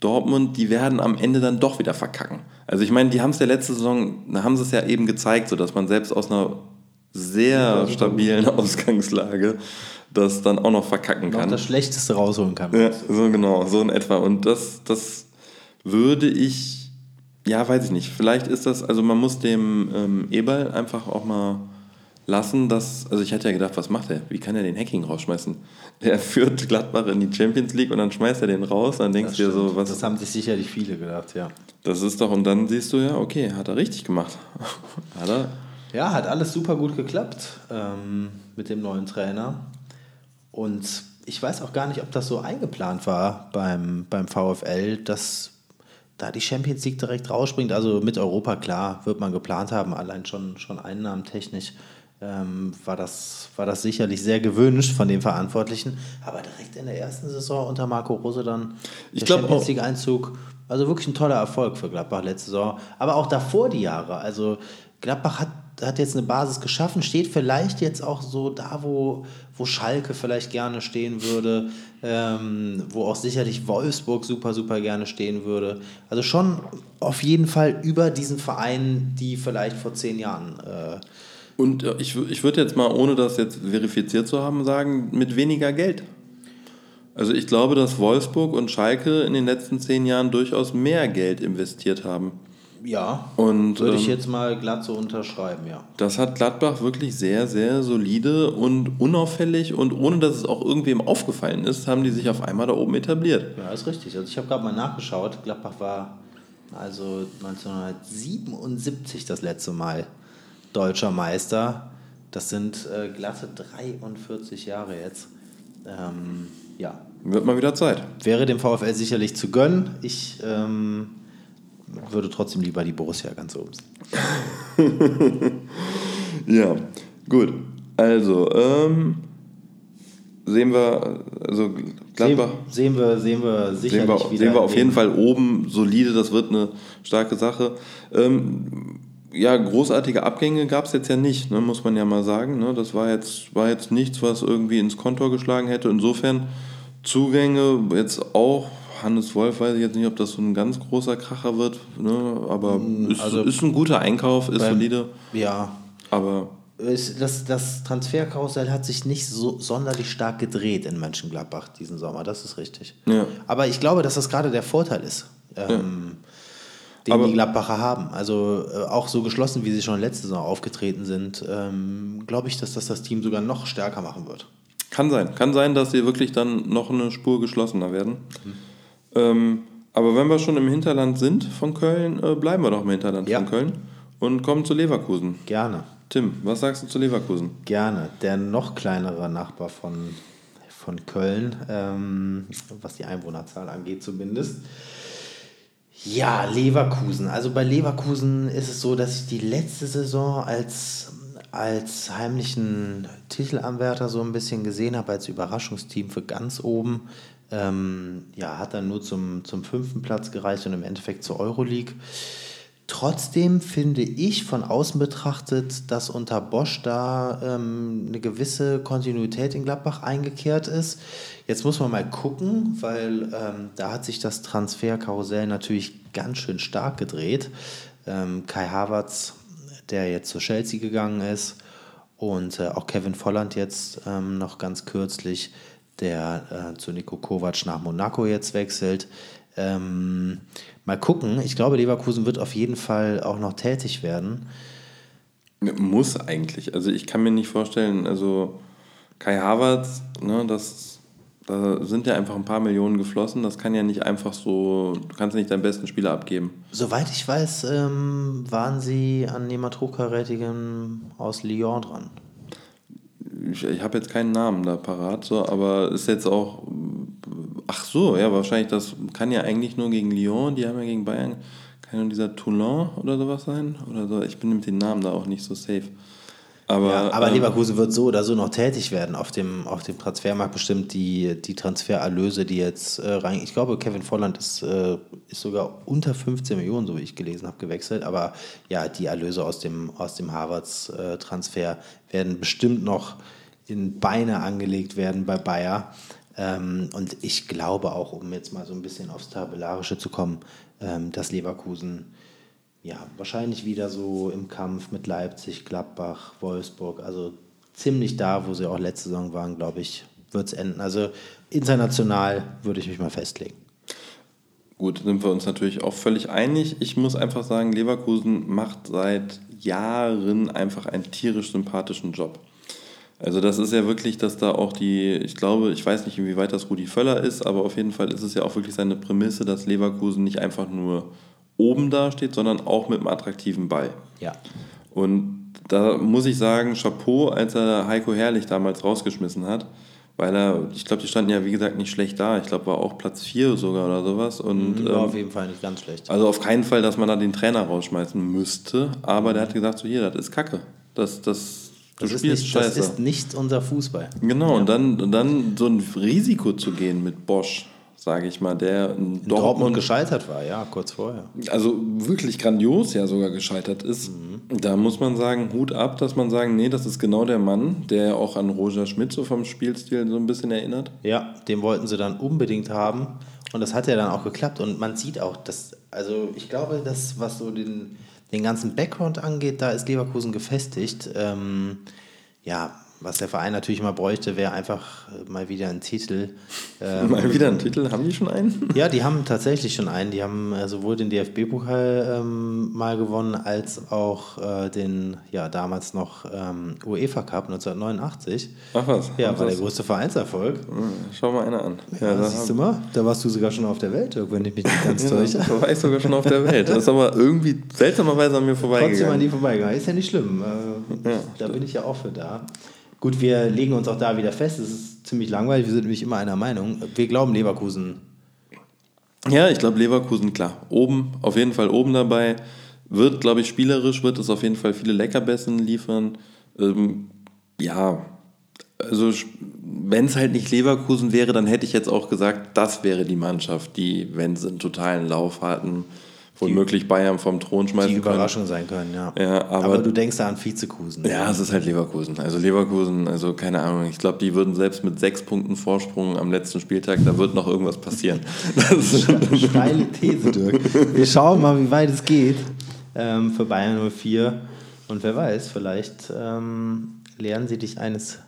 Dortmund, die werden am Ende dann doch wieder verkacken. Also ich meine, die haben es ja letzte Saison, da haben sie es ja eben gezeigt, so dass man selbst aus einer sehr stabilen Ausgangslage das dann auch noch verkacken
Noch
kann.
das Schlechteste rausholen kann.
Ja, so genau, so in etwa. Und das, das würde ich, ja, weiß ich nicht. Vielleicht ist das, also man muss dem ähm, Eberl einfach auch mal lassen, dass, also ich hatte ja gedacht, was macht er? Wie kann er den Hacking rausschmeißen? Der führt Gladbach in die Champions League und dann schmeißt er den raus. Dann denkst du dir so, was
das haben sich sicherlich viele gedacht, ja.
das ist doch, und dann siehst du ja, okay, hat er richtig gemacht. hat er.
Ja, hat alles super gut geklappt ähm, mit dem neuen Trainer. Und ich weiß auch gar nicht, ob das so eingeplant war beim, beim VfL, dass da die Champions League direkt rausspringt. Also mit Europa, klar, wird man geplant haben, allein schon, schon einnahmentechnisch. Ähm, war, das, war das sicherlich sehr gewünscht von den Verantwortlichen. Aber direkt in der ersten Saison unter Marco Rose dann
Ich
der Champions League-Einzug. Also wirklich ein toller Erfolg für Gladbach letzte Saison. Aber auch davor die Jahre. Also Gladbach hat, hat jetzt eine Basis geschaffen, steht vielleicht jetzt auch so da, wo, wo Schalke vielleicht gerne stehen würde, ähm, wo auch sicherlich Wolfsburg super, super gerne stehen würde. Also schon auf jeden Fall über diesen Vereinen, die vielleicht vor zehn Jahren äh,
Und äh, ich, ich würde jetzt mal, ohne das jetzt verifiziert zu haben, sagen, mit weniger Geld. Also ich glaube, dass Wolfsburg und Schalke in den letzten zehn Jahren durchaus mehr Geld investiert haben.
Ja,
Und
würde ich
ähm,
jetzt mal glatt so unterschreiben, ja.
das hat Gladbach wirklich sehr, sehr solide und unauffällig und ohne dass es auch irgendwem aufgefallen ist, haben die sich auf einmal da oben etabliert.
Ja, ist richtig. Also ich habe gerade mal nachgeschaut. Gladbach war also 1977 das letzte Mal deutscher Meister. Das sind äh, glatte 43 Jahre jetzt. Ähm, ja,
Wird mal wieder Zeit.
wäre dem VfL sicherlich zu gönnen. Ich ähm, würde trotzdem lieber die Borussia ganz oben sehen.
Ja, gut. Also, ähm, sehen wir, also Gladbach.
Sehen, sehen wir, sehen wir sicherlich
Sehen wir,
wieder.
sehen wir auf jeden
den-
Fall oben solide, das wird eine starke Sache. Ähm, ja, großartige Abgänge gab es jetzt ja nicht, ne, muss man ja mal sagen. Ne? Das war jetzt, war jetzt nichts, was irgendwie ins Kontor geschlagen hätte. Insofern Zugänge jetzt auch. Hannes Wolf weiß ich jetzt nicht, ob das so ein ganz großer Kracher wird, ne? aber ist,
also
ist ein guter Einkauf, ist
beim-
solide.
Ja,
Aber
Das, das Transferkarussell hat sich nicht so sonderlich stark gedreht in Mönchengladbach diesen Sommer, das ist richtig.
Ja.
Aber ich glaube, dass das gerade der Vorteil ist, ähm, den
Aber-
die Gladbacher haben. Also äh, auch so geschlossen, wie sie schon letzte Saison aufgetreten sind, ähm, glaube ich, dass das das Team sogar noch stärker machen wird.
Kann sein. Kann sein, dass sie wirklich dann noch eine Spur geschlossener werden. Ähm, aber wenn wir schon im Hinterland sind von Köln, äh, bleiben wir doch im Hinterland
Ja.
von Köln und kommen zu Leverkusen.
Gerne,
Tim, was sagst du zu Leverkusen?
gerne. Der noch kleinere Nachbar von, von Köln, ähm, was die Einwohnerzahl angeht zumindest. Ja, Leverkusen. Also bei Leverkusen ist es so, dass ich die letzte Saison als, als heimlichen Titelanwärter so ein bisschen gesehen habe, als Überraschungsteam für ganz oben. Ähm, ja, hat dann nur zum, zum fünften Platz gereicht und im Endeffekt zur Euroleague. Trotzdem finde ich von außen betrachtet, dass unter Bosch da ähm, eine gewisse Kontinuität in Gladbach eingekehrt ist. Jetzt muss man mal gucken, weil ähm, da hat sich das Transferkarussell natürlich ganz schön stark gedreht. Ähm, Kai Havertz, der jetzt zu Chelsea gegangen ist, und äh, auch Kevin Volland jetzt ähm, noch ganz kürzlich, der äh, zu Nico Kovac nach Monaco jetzt wechselt. Ähm, mal gucken. Ich glaube, Leverkusen wird auf jeden Fall auch noch tätig werden.
Muss eigentlich. Also ich kann mir nicht vorstellen, also Kai Havertz, ne, das, da sind ja einfach ein paar Millionen geflossen. Das kann ja nicht einfach so, du kannst nicht deinen besten Spieler abgeben.
Soweit ich weiß, ähm, waren sie an jemand Hochkarätigem aus Lyon dran.
Ich, ich habe jetzt keinen Namen da parat, so, aber ist jetzt auch. Ach so, ja, wahrscheinlich, das kann ja eigentlich nur gegen Lyon, die haben ja gegen Bayern. Kann nur dieser Toulon oder sowas sein? Oder so. Ich bin mit den Namen da auch nicht so safe. Aber,
Ja, aber
ähm,
Leverkusen wird so oder so noch tätig werden auf dem, auf dem Transfermarkt. Bestimmt die, die Transfererlöse, die jetzt äh, rein. Ich glaube, Kevin Volland ist, äh, ist sogar unter 15 Millionen, so wie ich gelesen habe, gewechselt. Aber ja, die Erlöse aus dem, aus dem Harvards-Transfer werden bestimmt noch in Beine angelegt werden bei Bayer. Ähm, und ich glaube auch, um jetzt mal so ein bisschen aufs Tabellarische zu kommen, ähm, dass Leverkusen ja, wahrscheinlich wieder so im Kampf mit Leipzig, Gladbach, Wolfsburg. Also ziemlich da, wo sie auch letzte Saison waren, glaube ich, wird es enden. Also international würde ich mich mal festlegen.
Gut, sind wir uns natürlich auch völlig einig. Ich muss einfach sagen, Leverkusen macht seit Jahren einfach einen tierisch sympathischen Job. Also das ist ja wirklich, dass da auch die, ich glaube, ich weiß nicht, inwieweit das Rudi Völler ist, aber auf jeden Fall ist es ja auch wirklich seine Prämisse, dass Leverkusen nicht einfach nur oben dasteht, sondern auch mit einem attraktiven Ball.
Ja.
Und da muss ich sagen, Chapeau, als er Heiko Herrlich damals rausgeschmissen hat, weil er, ich glaube, die standen ja wie gesagt nicht schlecht da. Ich glaube, war auch Platz 4 sogar oder sowas. Und,
War
ähm,
auf jeden Fall nicht ganz schlecht.
also auf keinen Fall, dass man da den Trainer rausschmeißen müsste, aber der hat gesagt, so hier, das ist Kacke. Das, das,
Das, ist nicht, das ist nicht unser Fußball.
Genau, ja. und, dann, und dann so ein Risiko zu gehen mit Bosch sage ich mal, der in,
in Dortmund, Dortmund, gescheitert war, ja, kurz vorher.
Also wirklich grandios ja sogar gescheitert ist. Mhm. Da muss man sagen, Hut ab, dass man sagen, nee, das ist genau der Mann, der auch an Roger Schmidt so vom Spielstil so ein bisschen erinnert.
Ja, den wollten sie dann unbedingt haben und das hat ja dann auch geklappt und man sieht auch, dass, also ich glaube, das, was so den, den ganzen Background angeht, da ist Leverkusen gefestigt. Ähm, ja, was der Verein natürlich mal bräuchte, wäre einfach äh, mal wieder ein Titel.
Ähm, mal wieder ein Titel? Haben die schon einen?
Ja, die haben tatsächlich schon einen. Die haben äh, sowohl den DFB-Pokal ähm, mal gewonnen, als auch äh, den, ja, damals noch ähm, UEFA Cup 1989. Ach was? Ja, war der größte Vereinserfolg. Hm,
schau mal einer an.
Ja, ja siehst du mal, da warst du sogar schon auf der Welt, wenn ich mich nicht ganz täusche.
Da war ich sogar schon auf der Welt. Das ist aber irgendwie seltsamerweise an mir vorbeigegangen. Trotzdem
an die vorbeigegangen. Ist ja nicht schlimm. Äh, ja, da bin ich ja auch für da. Gut, wir legen uns auch da wieder fest. Es ist ziemlich langweilig. Wir sind nämlich immer einer Meinung. Wir glauben Leverkusen.
Ja, ich glaube Leverkusen, klar. Oben, auf jeden Fall oben dabei. Wird, glaube ich, spielerisch, wird es auf jeden Fall viele Leckerbessen liefern. Ähm, ja, also wenn es halt nicht Leverkusen wäre, dann hätte ich jetzt auch gesagt, das wäre die Mannschaft, die, wenn sie einen totalen Lauf hatten, womöglich Bayern vom Thron schmeißen
Die Überraschung können. sein können, ja.
ja aber,
aber, du denkst da an Vizekusen.
Ja, es ist halt Leverkusen. Also Leverkusen, also keine Ahnung, ich glaube, die würden selbst mit sechs Punkten Vorsprung am letzten Spieltag, da wird noch irgendwas passieren.
Steile These, Dirk. Wir schauen mal, wie weit es geht ähm, für Bayern 04. Und wer weiß, vielleicht ähm, lernen sie dich eines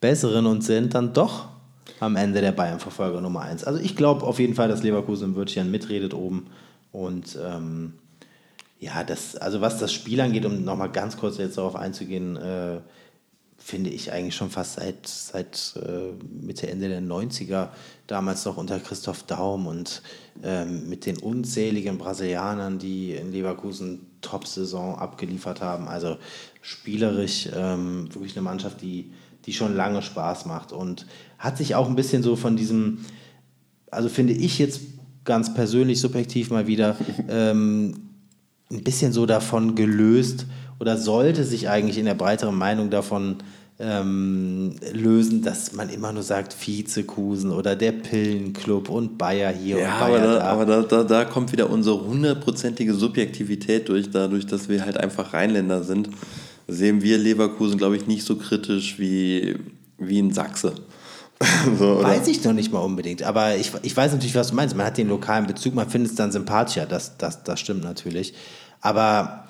Besseren und sind dann doch am Ende der Bayern-Verfolger Nummer 1. Also ich glaube auf jeden Fall, dass Leverkusen im Wörtchen mitredet oben und ähm, ja, das, also was das Spiel angeht, um nochmal ganz kurz jetzt darauf einzugehen, äh, finde ich eigentlich schon fast seit, seit äh, Mitte, Ende der 90er, damals noch unter Christoph Daum und ähm, mit den unzähligen Brasilianern, die in Leverkusen Top-Saison abgeliefert haben. Also spielerisch ähm, wirklich eine Mannschaft, die, die schon lange Spaß macht und hat sich auch ein bisschen so von diesem, also finde ich jetzt ganz persönlich, subjektiv mal wieder ähm, ein bisschen so davon gelöst oder sollte sich eigentlich in der breiteren Meinung davon ähm, lösen, dass man immer nur sagt Vizekusen oder der Pillenclub und Bayer hier
ja,
und Bayer
aber da.
da.
Aber da, da, da kommt wieder unsere hundertprozentige Subjektivität durch, dadurch, dass wir halt einfach Rheinländer sind, sehen wir Leverkusen, glaube ich, nicht so kritisch wie, wie in Sachse.
so, weiß ich noch nicht mal unbedingt, aber ich, ich weiß natürlich, was du meinst. Man hat den lokalen Bezug, man findet es dann sympathischer, das, das, das stimmt natürlich. Aber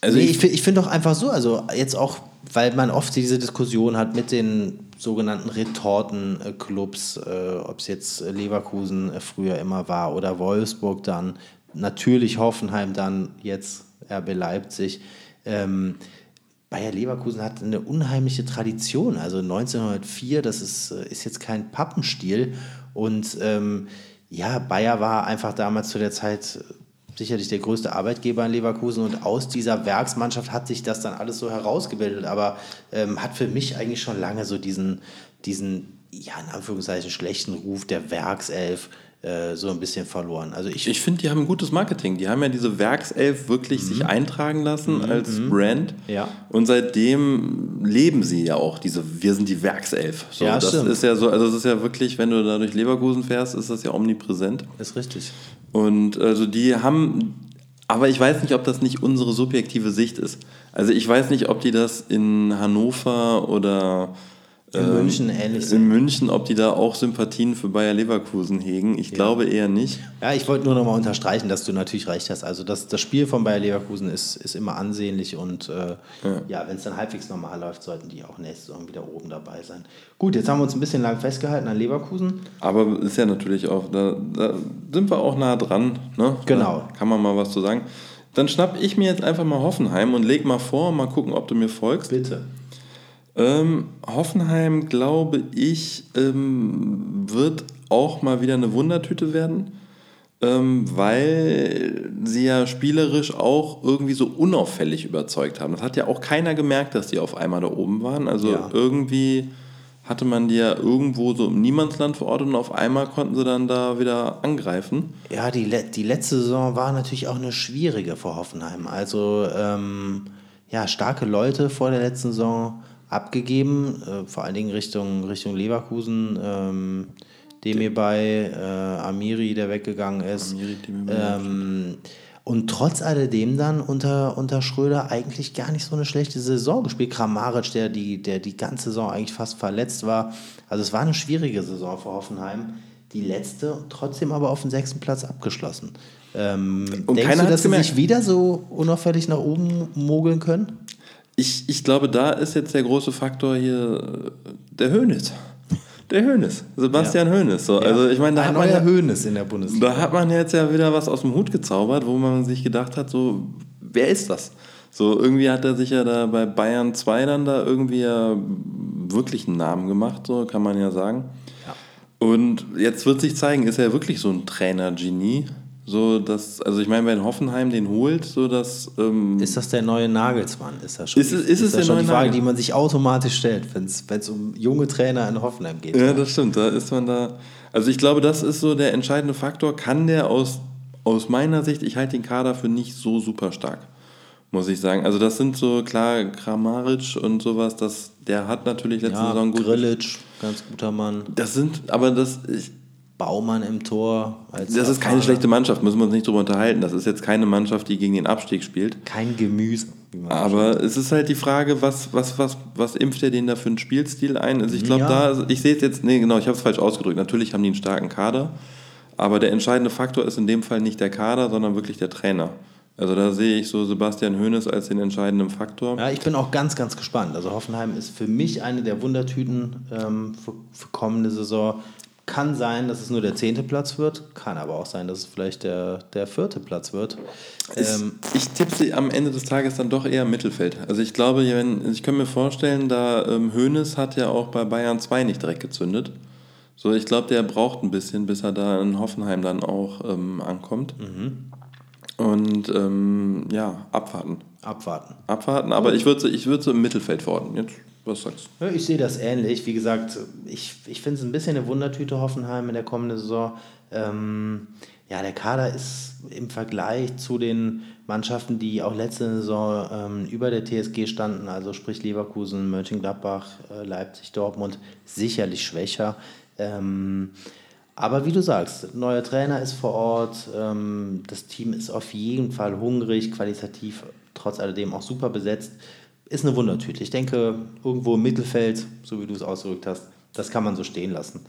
also nee, ich, ich finde doch einfach so, also jetzt auch, weil man oft diese Diskussion hat mit den sogenannten Retortenclubs, äh, ob es jetzt Leverkusen äh, früher immer war oder Wolfsburg dann, natürlich Hoffenheim dann, jetzt RB Leipzig. Ähm, Bayer Leverkusen hat eine unheimliche Tradition. Also 1904, das ist, äh, ist jetzt kein Pappenstiel. Und ähm, ja, Bayer war einfach damals zu der Zeit äh, sicherlich der größte Arbeitgeber in Leverkusen und aus dieser Werksmannschaft hat sich das dann alles so herausgebildet, aber ähm, hat für mich eigentlich schon lange so diesen, diesen ja, in Anführungszeichen schlechten Ruf der Werkself äh, so ein bisschen verloren. Also ich,
ich finde, die haben ein gutes Marketing. Die haben ja diese Werkself wirklich mhm. sich eintragen lassen mhm. als mhm. Brand.
Ja.
Und seitdem leben sie ja auch diese, wir sind die Werkself. So, ja, das stimmt. ist ja so, also es ist ja wirklich, wenn du da durch Leverkusen fährst, ist das ja omnipräsent.
Ist richtig.
Und also die haben, aber ich weiß nicht, ob das nicht unsere subjektive Sicht ist. Also ich weiß nicht, ob die das in Hannover oder
in ähm, München ähnlich
In München, ob die da auch Sympathien für Bayer Leverkusen hegen. Ich ja. glaube eher nicht.
Ja, ich wollte nur noch mal unterstreichen, dass du natürlich recht hast. Also das, das Spiel von Bayer Leverkusen ist, ist immer ansehnlich und äh, ja, ja wenn es dann halbwegs normal läuft, sollten die auch nächste Saison wieder oben dabei sein. Gut, jetzt haben wir uns ein bisschen lang festgehalten an Leverkusen.
Aber ist ja natürlich auch, da, da sind wir auch nah dran. Ne?
Genau.
Da kann man mal was zu sagen. Dann schnapp ich mir jetzt einfach mal Hoffenheim und leg mal vor, mal gucken, ob du mir folgst.
Bitte.
Ähm, Hoffenheim, glaube ich, ähm, wird auch mal wieder eine Wundertüte werden, ähm, weil sie ja spielerisch auch irgendwie so unauffällig überzeugt haben. Das hat ja auch keiner gemerkt, dass die auf einmal da oben waren. Also ja. irgendwie hatte man die ja irgendwo so im Niemandsland verortet und auf einmal konnten sie dann da wieder angreifen.
Ja, die, die letzte Saison war natürlich auch eine schwierige für Hoffenheim. Also ähm, ja, starke Leute vor der letzten Saison abgegeben, äh, vor allen Dingen Richtung, Richtung Leverkusen. Ähm, Demir bei äh, Amiri, der weggegangen ist. Amiri, ähm, und trotz alledem dann unter, unter Schröder eigentlich gar nicht so eine schlechte Saison gespielt. Kramaric, der die, der die ganze Saison eigentlich fast verletzt war. Also es war eine schwierige Saison für Hoffenheim. Die letzte, trotzdem aber auf den sechsten Platz abgeschlossen. Ähm, und denkst du, dass sie sich wieder so unauffällig nach oben mogeln können?
Ich, ich glaube, da ist jetzt der große Faktor hier der Hönes. Der Hönes, Sebastian ja. Hönes. So. Ja. Also ich meine, da Ein hat man ja Hönes in der Bundesliga. Da hat man jetzt ja wieder was aus dem Hut gezaubert, wo man sich gedacht hat, so wer ist das? So irgendwie hat er sich ja da bei Bayern 2 dann da irgendwie ja wirklich einen Namen gemacht, so kann man ja sagen. Ja. Und jetzt wird sich zeigen, ist er wirklich so ein Trainer-Genie? So, dass, also ich meine, wenn Hoffenheim den holt, so dass. Ähm
ist das der neue Nagelsmann? Ist das schon, ist, ist, ist es das der schon die Frage, die man sich automatisch stellt, wenn es um junge Trainer in Hoffenheim geht?
Ja, das stimmt. Da ist man da. Also ich glaube, das ist so der entscheidende Faktor. Kann der aus, aus meiner Sicht, ich halte den Kader für nicht so super stark, muss ich sagen. Also das sind so, klar, Kramaric und sowas, das, der hat natürlich letzte ja, Saison gut.
Grillic, ganz guter Mann.
Das sind, aber das, ich,
Baumann im Tor.
das ist keine schlechte Mannschaft, müssen wir uns nicht drüber unterhalten. Das ist jetzt keine Mannschaft, die gegen den Abstieg spielt.
Kein Gemüse.
Aber es ist halt die Frage, was, was, was, was impft er denen da für einen Spielstil ein? Also ich glaube, ja. da, ich sehe es jetzt, nee, genau, ich habe es falsch ausgedrückt. Natürlich haben die einen starken Kader, aber der entscheidende Faktor ist in dem Fall nicht der Kader, sondern wirklich der Trainer. Also da sehe ich so Sebastian Hoeneß als den entscheidenden Faktor.
Ja, ich bin auch ganz, ganz gespannt. Also Hoffenheim ist für mich eine der Wundertüten ähm, für, für kommende Saison. Kann sein, dass es nur der zehnte Platz wird, kann aber auch sein, dass es vielleicht der, der vierte Platz wird.
Ähm, ich tippe sie am Ende des Tages dann doch eher im Mittelfeld. Also ich glaube, wenn, ich kann mir vorstellen, da ähm, Hoeneß hat ja auch bei Bayern 2 nicht direkt gezündet. So, ich glaube, der braucht ein bisschen, bis er da in Hoffenheim dann auch ähm, ankommt. Mhm. Und ähm, ja, abwarten.
Abwarten.
Abwarten, aber ich würde ich würd so im Mittelfeld verorten. Jetzt was sagst
du? Ich sehe das ähnlich. Wie gesagt, ich, ich finde es ein bisschen eine Wundertüte Hoffenheim in der kommenden Saison. Ähm, ja, der Kader ist im Vergleich zu den Mannschaften, die auch letzte Saison ähm, über der TSG standen, also sprich Leverkusen, Mönchengladbach, äh, Leipzig, Dortmund, sicherlich schwächer. Ähm, aber wie du sagst, neuer Trainer ist vor Ort, ähm, das Team ist auf jeden Fall hungrig, qualitativ trotz alledem auch super besetzt ist eine Wundertüte. Ich denke, irgendwo im Mittelfeld, so wie du es ausgedrückt hast, das kann man so stehen lassen.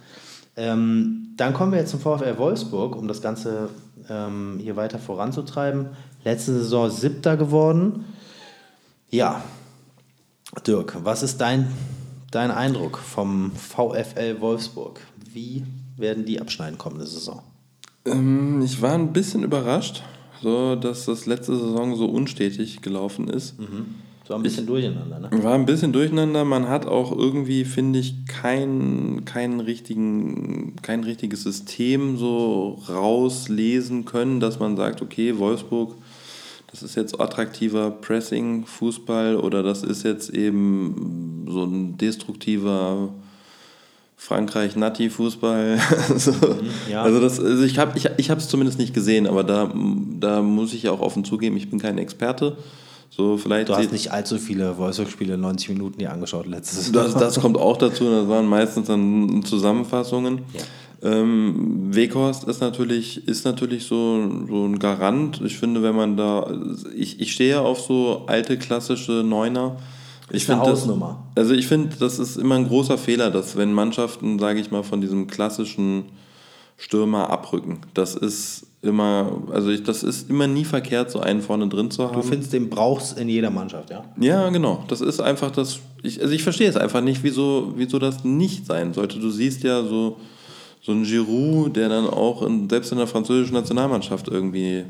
Ähm, dann kommen wir jetzt zum VfL Wolfsburg, um das Ganze ähm, hier weiter voranzutreiben. Letzte Saison siebter geworden. Ja, Dirk, was ist dein, dein Eindruck vom VfL Wolfsburg? Wie werden die abschneiden kommende Saison?
Ähm, ich war ein bisschen überrascht, so, dass das letzte Saison so unstetig gelaufen ist. Mhm
war ein bisschen durcheinander, ne?
War ein bisschen durcheinander. Man hat auch irgendwie, finde ich, kein, kein, richtigen, kein richtiges System so rauslesen können, dass man sagt, okay, Wolfsburg, das ist jetzt attraktiver Pressing, Fußball oder das ist jetzt eben so ein destruktiver Frankreich-Natti-Fußball. so. Mhm, ja. Also, das, also ich habe es ich, ich zumindest nicht gesehen, aber da, da muss ich ja auch offen zugeben, ich bin kein Experte. So, vielleicht
du hast nicht allzu viele Wolfsburg-Spiele 90 Minuten hier angeschaut letztes
Jahr. Das, das kommt auch dazu, das waren meistens dann Zusammenfassungen. Ja. Ähm, Weghorst ist natürlich, ist natürlich so, so ein Garant. Ich finde, wenn man da, ich, ich stehe auf so alte klassische Neuner. Ich finde Hausnummer. Das, also ich finde, das ist immer ein großer Fehler, dass wenn Mannschaften, sage ich mal, von diesem klassischen Stürmer abrücken. Das ist immer, also ich, das ist immer nie verkehrt, so einen vorne drin zu haben.
Du findest, den brauchst in jeder Mannschaft, ja?
Ja, genau. Das ist einfach das, ich, also ich verstehe es einfach nicht, wieso, wieso das nicht sein sollte. Du siehst ja so, so einen Giroud, der dann auch in, selbst in der französischen Nationalmannschaft irgendwie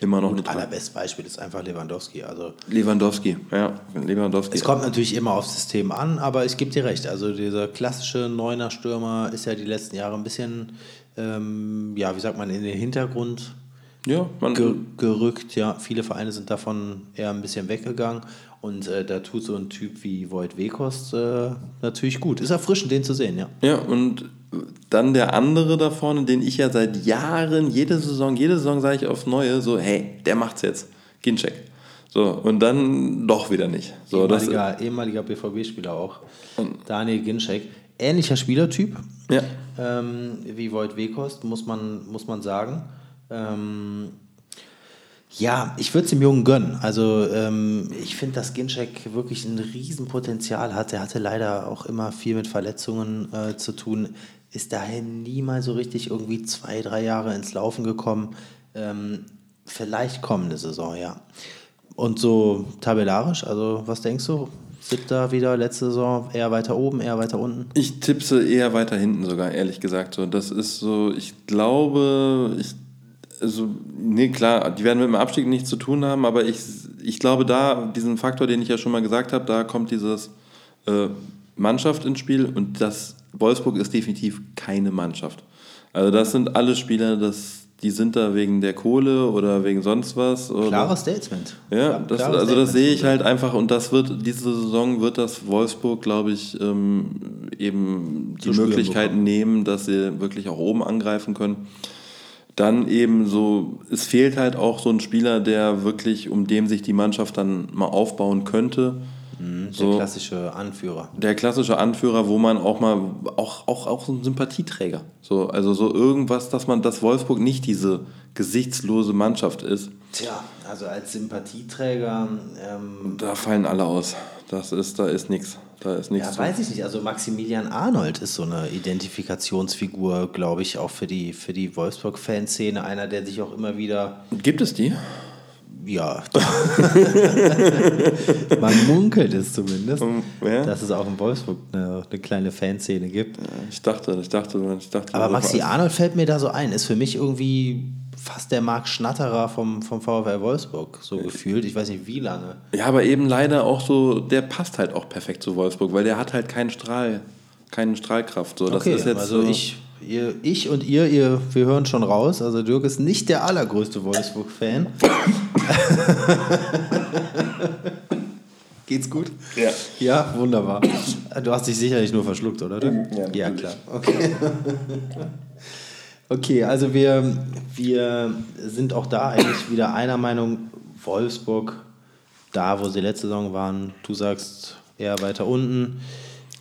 immer noch
mit. Allerbestes Beispiel ist einfach Lewandowski. Also
Lewandowski, ja, Lewandowski.
Es kommt natürlich immer aufs System an, aber ich gebe dir recht. Also dieser klassische Neuner-Stürmer ist ja die letzten Jahre ein bisschen ähm, ja, wie sagt man, in den Hintergrund ja, ge gerückt. Ja, viele Vereine sind davon eher ein bisschen weggegangen. Und äh, da tut so ein Typ wie Void Wekost äh, natürlich gut. Ist erfrischend, den zu sehen, ja.
Ja, und dann der andere da vorne, den ich ja seit Jahren, jede Saison, jede Saison sage ich aufs Neue, so, hey, der macht's jetzt. Ginczek. So, und dann doch wieder nicht. So,
ehemaliger, ehemaliger BVB-Spieler auch. Daniel Ginczek. Ähnlicher Spielertyp
ja.
Ähm, wie Voigt Wekost, muss man, muss man sagen. Ähm, ja, ich würde es dem Jungen gönnen. Also ähm, ich finde, dass Ginczek wirklich ein Riesenpotenzial hat. Er hatte leider auch immer viel mit Verletzungen äh, zu tun. Ist daher nie mal so richtig irgendwie zwei, drei Jahre ins Laufen gekommen. Ähm, vielleicht kommende Saison, ja. Und so tabellarisch, also was denkst du? Siebter wieder, letzte Saison eher weiter oben, eher weiter unten?
Ich tippse eher weiter hinten sogar, ehrlich gesagt. So, das ist so, ich glaube, ich, also, nee, klar, die werden mit dem Abstieg nichts zu tun haben, aber ich, ich glaube, da, diesen Faktor, den ich ja schon mal gesagt habe, da kommt dieses äh, Mannschaft ins Spiel und das Wolfsburg ist definitiv keine Mannschaft. Also, das sind alle Spieler, das die sind da wegen der Kohle oder wegen sonst was. Oder?
Klares Statement.
Ja, das, also Statement. das sehe ich halt einfach und das wird, diese Saison wird das Wolfsburg, glaube ich, ähm, eben die Möglichkeiten nehmen, dass sie wirklich auch oben angreifen können. Dann eben so, es fehlt halt auch so ein Spieler, der wirklich, um dem sich die Mannschaft dann mal aufbauen könnte.
Mhm, der so, klassische Anführer.
Der klassische Anführer, wo man auch mal, auch, auch, auch so ein Sympathieträger. So, also so irgendwas, dass man, dass Wolfsburg nicht diese gesichtslose Mannschaft ist.
Tja, also als Sympathieträger. Ähm,
da fallen alle aus. Das ist, da ist nichts. Da ist nichts.
Ja, weiß ich nicht. Also Maximilian Arnold ist so eine Identifikationsfigur, glaube ich, auch für die, für die Wolfsburg-Fanszene. Einer, der sich auch immer wieder.
Gibt es die?
Ja. Man munkelt es zumindest, um, ja? dass es auch in Wolfsburg eine, eine kleine Fanszene gibt. Ja,
ich dachte, ich dachte, ich dachte.
Aber Maxi Arnold fällt mir da so ein, ist für mich irgendwie fast der Marc Schnatterer vom, vom VfL Wolfsburg, so gefühlt. Ich weiß nicht wie lange.
Ja, aber eben leider auch so, der passt halt auch perfekt zu Wolfsburg, weil der hat halt keinen Strahl, keine Strahlkraft. So, das
okay, ist jetzt also so ich Ihr, ich und ihr, ihr, wir hören schon raus. Also Dirk ist nicht der allergrößte Wolfsburg-Fan. Geht's gut?
Ja.
Ja, wunderbar. Du hast dich sicherlich nur verschluckt, oder? Dirk? Ja, ja klar. Okay. okay, also wir, wir sind auch da eigentlich wieder einer Meinung. Wolfsburg, da wo sie letzte Saison waren, du sagst eher weiter unten.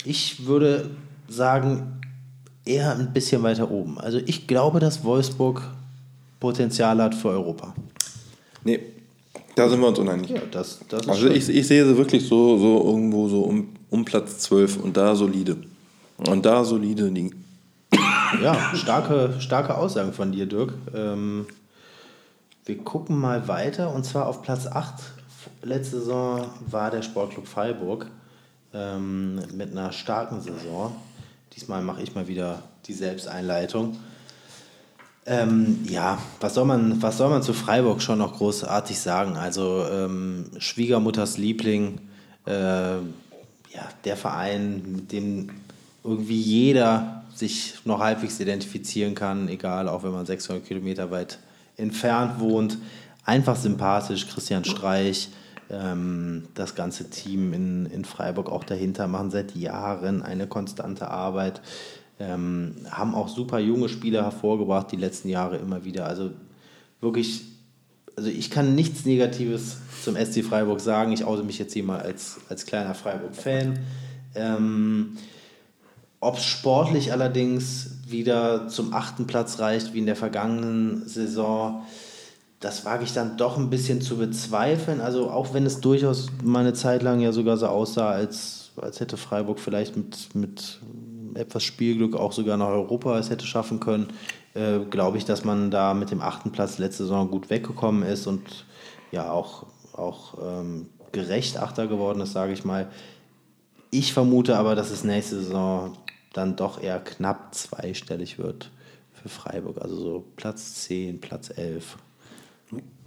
Ich würde sagen, eher ein bisschen weiter oben. Also ich glaube, dass Wolfsburg Potenzial hat für Europa.
Nee, da sind wir uns uneinig.
Ja, das, das
also ich, ich, sehe sie wirklich so, so irgendwo so um, um Platz 12 und da solide. Und da solide liegen.
Ja, starke, starke Aussagen von dir, Dirk. Ähm, wir gucken mal weiter und zwar auf Platz 8. Letzte Saison war der Sportclub Freiburg ähm, mit einer starken Saison. Diesmal mache ich mal wieder die Selbsteinleitung. Ähm, ja, was soll, man, was soll man zu Freiburg schon noch großartig sagen? Also ähm, Schwiegermutters Liebling, äh, ja, der Verein, mit dem irgendwie jeder sich noch halbwegs identifizieren kann, egal, auch wenn man 600 Kilometer weit entfernt wohnt. Einfach sympathisch, Christian Streich, ähm, das ganze Team in, in Freiburg auch dahinter machen seit Jahren eine konstante Arbeit. Ähm, haben auch super junge Spieler hervorgebracht, die letzten Jahre immer wieder. Also wirklich, also ich kann nichts Negatives zum SC Freiburg sagen. Ich oute mich jetzt hier mal als, als kleiner Freiburg-Fan. Ähm, Ob es sportlich allerdings wieder zum achten Platz reicht, wie in der vergangenen Saison, das wage ich dann doch ein bisschen zu bezweifeln. Also auch wenn es durchaus mal eine Zeit lang ja sogar so aussah, als, als hätte Freiburg vielleicht mit, mit etwas Spielglück auch sogar nach Europa es hätte schaffen können, äh, glaube ich, dass man da mit dem achten Platz letzte Saison gut weggekommen ist und ja auch, auch ähm, gerecht Achter geworden ist, sage ich mal. Ich vermute aber, dass es nächste Saison dann doch eher knapp zweistellig wird für Freiburg. Also so Platz 10, Platz 11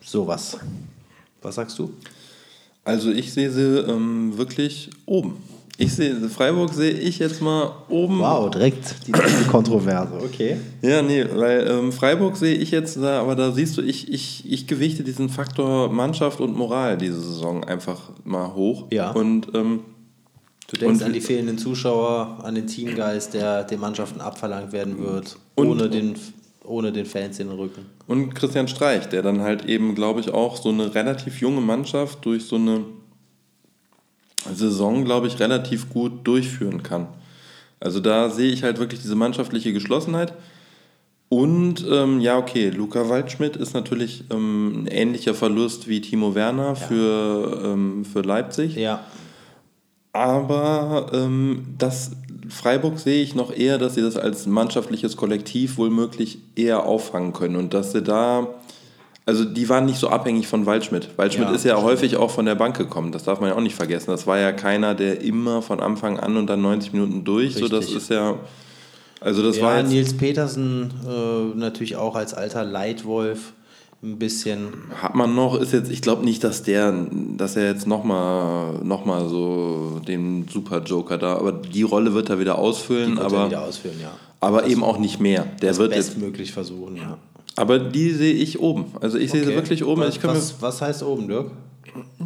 sowas. Was sagst du?
Also ich sehe sie ähm, wirklich oben. Ich sehe, Freiburg sehe ich jetzt mal oben.
Wow, direkt die Kontroverse, okay.
Ja, nee, weil ähm, Freiburg sehe ich jetzt da, aber da siehst du, ich, ich, ich gewichte diesen Faktor Mannschaft und Moral diese Saison einfach mal hoch.
Ja.
Und ähm,
Du denkst und, an die fehlenden Zuschauer, an den Teamgeist, der den Mannschaften abverlangt werden wird, ohne den ohne den Fans in den Rücken.
Und Christian Streich, der dann halt eben, glaube ich, auch so eine relativ junge Mannschaft durch so eine Saison, glaube ich, relativ gut durchführen kann. Also da sehe ich halt wirklich diese mannschaftliche Geschlossenheit. Und ähm, ja, okay, Luca Waldschmidt ist natürlich ähm, ein ähnlicher Verlust wie Timo Werner für, ähm, für Leipzig.
Ja.
Aber ähm, das Freiburg sehe ich noch eher, dass sie das als mannschaftliches Kollektiv wohlmöglich eher auffangen können und dass sie da, also die waren nicht so abhängig von Waldschmidt. Waldschmidt
Ja,
ist ja
stimmt.
häufig auch von der Bank gekommen, das darf man ja auch nicht vergessen. Das war ja keiner, der immer von Anfang an und dann 90 Minuten durch, so das
Richtig.
ist ja, also das
ja,
war jetzt,
Nils Petersen äh, natürlich auch als alter Leitwolf ein bisschen.
hat man noch, ist jetzt, ich glaube nicht, dass der, dass er jetzt nochmal noch mal so den Super-Joker da, aber die Rolle wird er wieder ausfüllen,
Wird er
aber,
wieder ausführen, ja.
aber eben auch nicht mehr. Der
Das
wird jetzt
bestmöglich versuchen, ja.
Aber die sehe ich oben. Also ich sehe sie
Okay.
wirklich oben.
Was,
Ich kann
was, was heißt oben, Dirk?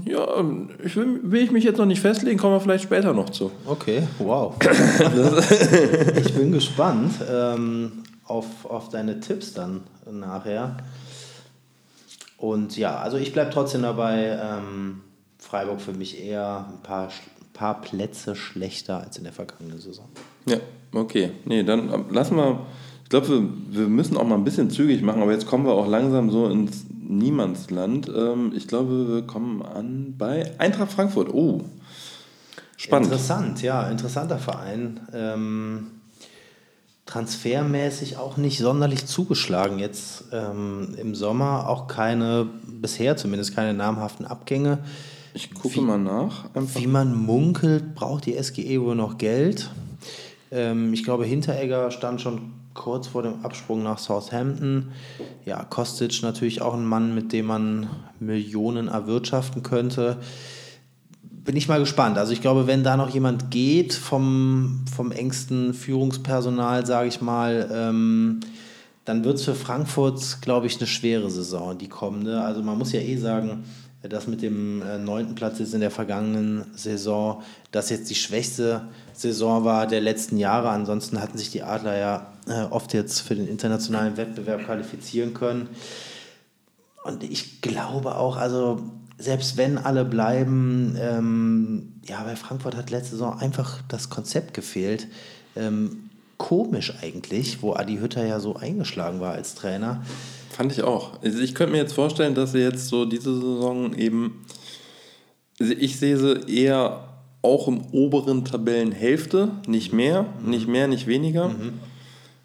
ja, ich will, will ich mich jetzt noch nicht festlegen, kommen wir vielleicht später noch zu.
Okay, wow. ich bin gespannt ähm, auf, auf deine Tipps dann nachher. Und ja, also ich bleibe trotzdem dabei. Ähm, Freiburg für mich eher ein paar, paar Plätze schlechter als in der vergangenen Saison.
Ja, okay. Nee, dann ähm, lassen wir. Ich glaube, wir, wir müssen auch mal ein bisschen zügig machen, aber jetzt kommen wir auch langsam so ins Niemandsland. Ähm, ich glaube, wir kommen an bei Eintracht Frankfurt. Oh, spannend.
Interessant, ja, interessanter Verein. Ähm, transfermäßig auch nicht sonderlich zugeschlagen. Jetzt ähm, im Sommer auch keine, bisher zumindest keine namhaften Abgänge.
Ich gucke mal nach. Einfach.
Wie man munkelt, braucht die SGE wohl noch Geld. Ähm, ich glaube, Hinteregger stand schon kurz vor dem Absprung nach Southampton. Ja, Kostic natürlich auch ein Mann, mit dem man Millionen erwirtschaften könnte. Bin ich mal gespannt. Also ich glaube, wenn da noch jemand geht vom, vom engsten Führungspersonal, sage ich mal, ähm, dann wird es für Frankfurt, glaube ich, eine schwere Saison, die kommende. Also man muss ja eh sagen, dass mit dem äh, neunten Platz jetzt in der vergangenen Saison, das jetzt die schwächste Saison war der letzten Jahre. Ansonsten hatten sich die Adler ja äh, oft jetzt für den internationalen Wettbewerb qualifizieren können. Und ich glaube auch, also selbst wenn alle bleiben, ähm, ja, bei Frankfurt hat letzte Saison einfach das Konzept gefehlt. Ähm, komisch eigentlich, wo Adi Hütter ja so eingeschlagen war als Trainer.
Fand ich auch. Also ich könnte mir jetzt vorstellen, dass sie jetzt so diese Saison eben. Also ich sehe sie eher auch im oberen Tabellenhälfte, nicht mehr, nicht mehr, nicht weniger.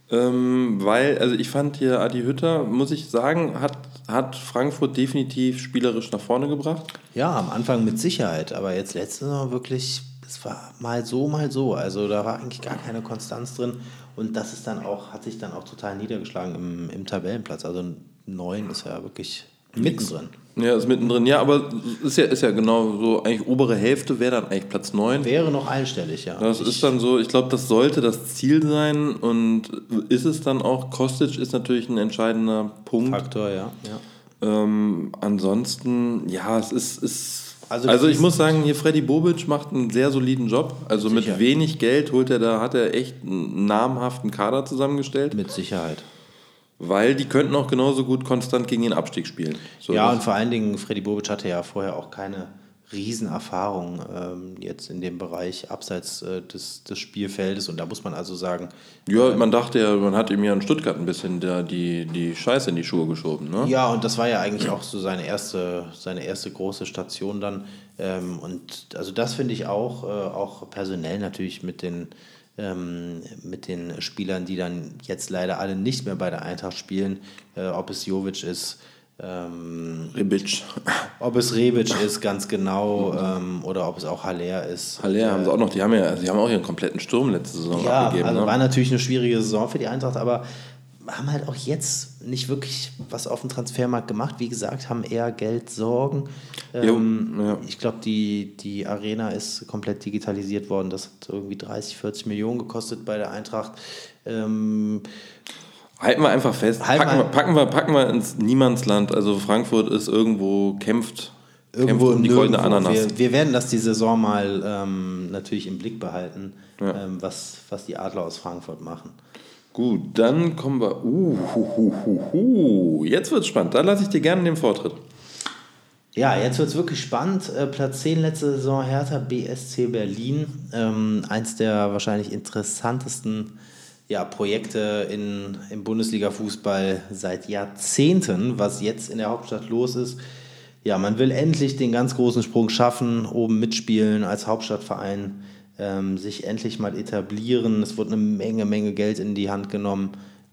Ähm, weil, also ich fand hier Adi Hütter, muss ich sagen, hat, hat Frankfurt definitiv spielerisch nach vorne gebracht.
Ja, am Anfang mit Sicherheit, aber jetzt letzte Saison wirklich, es war mal so, mal so. Also da war eigentlich gar keine Konstanz drin und das ist dann auch, hat sich dann auch total niedergeschlagen im, im Tabellenplatz. Also neun ist ja wirklich mittendrin.
Ja, ist mittendrin. Ja, aber ist ja, ist ja genau so, eigentlich obere Hälfte wäre dann eigentlich Platz 9.
Wäre noch einstellig, ja.
Das
Ich-
ist dann so, ich glaube, das sollte das Ziel sein und ist es dann auch. Kostic ist natürlich ein entscheidender Punkt.
Faktor, ja. ja.
Ähm, ansonsten, ja, es ist. ist
Also
also, ich muss sagen, hier Freddy Bobic macht einen sehr soliden Job. Also mit wenig Geld holt er da, hat er echt einen namhaften Kader zusammengestellt,
Mit Sicherheit.
Weil die könnten auch genauso gut konstant gegen den Abstieg spielen. So,
ja, und vor allen Dingen, Freddy Bobic hatte ja vorher auch keine Riesenerfahrung ähm, jetzt in dem Bereich abseits äh, des, des Spielfeldes. Und da muss man also sagen,
ja, man dachte ja, man hat ihm ja in Stuttgart ein bisschen da die, die Scheiße in die Schuhe geschoben. Ne?
Ja, und das war ja eigentlich auch so seine erste, seine erste große Station dann. Ähm, und also das finde ich auch, äh, auch personell natürlich mit den, ähm, mit den Spielern, die dann jetzt leider alle nicht mehr bei der Eintracht spielen, äh, ob es Jovic ist, ähm,
Rebic.
ob es Rebic ist, ganz genau, ähm, oder ob es auch Haller ist.
Haller haben sie auch noch, die haben ja, die haben auch ihren kompletten Sturm letzte Saison
Ja,
abgegeben.
also
ne?
war natürlich eine schwierige Saison für die Eintracht, aber haben halt auch jetzt nicht wirklich was auf dem Transfermarkt gemacht. Wie gesagt, haben eher Geldsorgen. Ähm,
Jo, ja.
Ich glaube, die, die Arena ist komplett digitalisiert worden. Das hat irgendwie 30, 40 Millionen gekostet bei der Eintracht. Ähm,
Halten wir einfach fest. Packen,
wir-
wir, packen, wir, packen wir ins Niemandsland. Also Frankfurt ist irgendwo, kämpft,
irgendwo
um die goldene. Ananas.
Wir, wir werden das die Saison mal ähm, natürlich im Blick behalten,
Ja.
ähm, was, was die Adler aus Frankfurt machen.
Gut, dann kommen wir. Uh, hu, hu, hu, spannend. Da lasse ich dir gerne den Vortritt.
Ja, jetzt wird es wirklich spannend. Äh, Platz 10 letzte Saison Hertha BSC Berlin. Ähm, eins der wahrscheinlich interessantesten ja, Projekte in, im Bundesliga-Fußball seit Jahrzehnten, was jetzt in der Hauptstadt los ist. Ja, man will endlich den ganz großen Sprung schaffen, oben mitspielen als Hauptstadtverein, ähm, sich endlich mal etablieren. Es wird eine Menge, Menge Geld in die Hand genommen.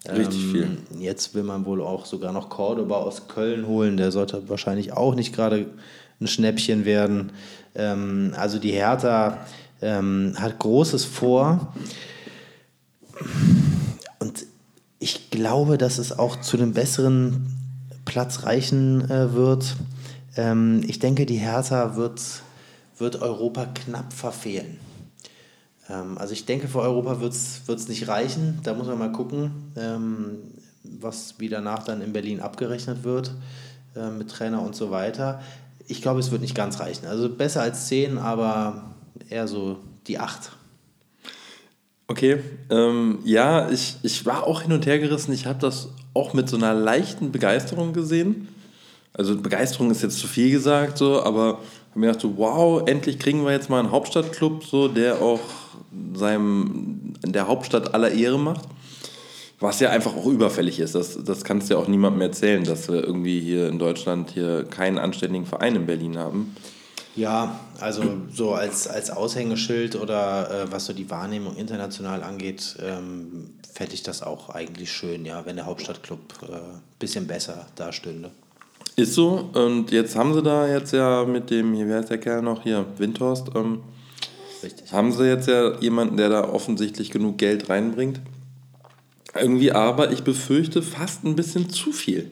Richtig
Ähm,
viel.
Jetzt will man wohl auch sogar noch Cordoba aus Köln holen. Der sollte wahrscheinlich auch nicht gerade ein Schnäppchen werden. Ähm, also die Hertha ähm, hat Großes vor. Und ich glaube, dass es auch zu einem besseren Platz reichen äh, wird. Ähm, ich denke, die Hertha wird, wird Europa knapp verfehlen. Ähm, also ich denke, für Europa wird es nicht reichen. Da muss man mal gucken, ähm, was wie danach dann in Berlin abgerechnet wird äh, mit Trainer und so weiter. Ich glaube, es wird nicht ganz reichen. Also besser als 10, aber eher so die 8.
Okay, ähm, ja, ich, ich war auch hin und her gerissen. Ich habe das auch mit so einer leichten Begeisterung gesehen. Also Begeisterung ist jetzt zu viel gesagt, so, aber habe mir gedacht, so, wow, endlich kriegen wir jetzt mal einen Hauptstadtclub, so, der auch seinem, der Hauptstadt aller Ehre macht. Was ja einfach auch überfällig ist. Das, das kannst du ja auch niemandem erzählen, dass wir irgendwie hier in Deutschland hier keinen anständigen Verein in Berlin haben.
Ja, also so als, als Aushängeschild oder äh, was so die Wahrnehmung international angeht, ähm, fände ich das auch eigentlich schön, ja, wenn der Hauptstadtclub ein äh, bisschen besser dastünde.
Ist so. Und jetzt haben sie da jetzt ja mit dem, hier, wer ist der Kerl noch? Hier, Windhorst. Ähm,
Richtig.
haben sie jetzt ja jemanden, der da offensichtlich genug Geld reinbringt. Irgendwie aber, ich befürchte fast ein bisschen zu viel.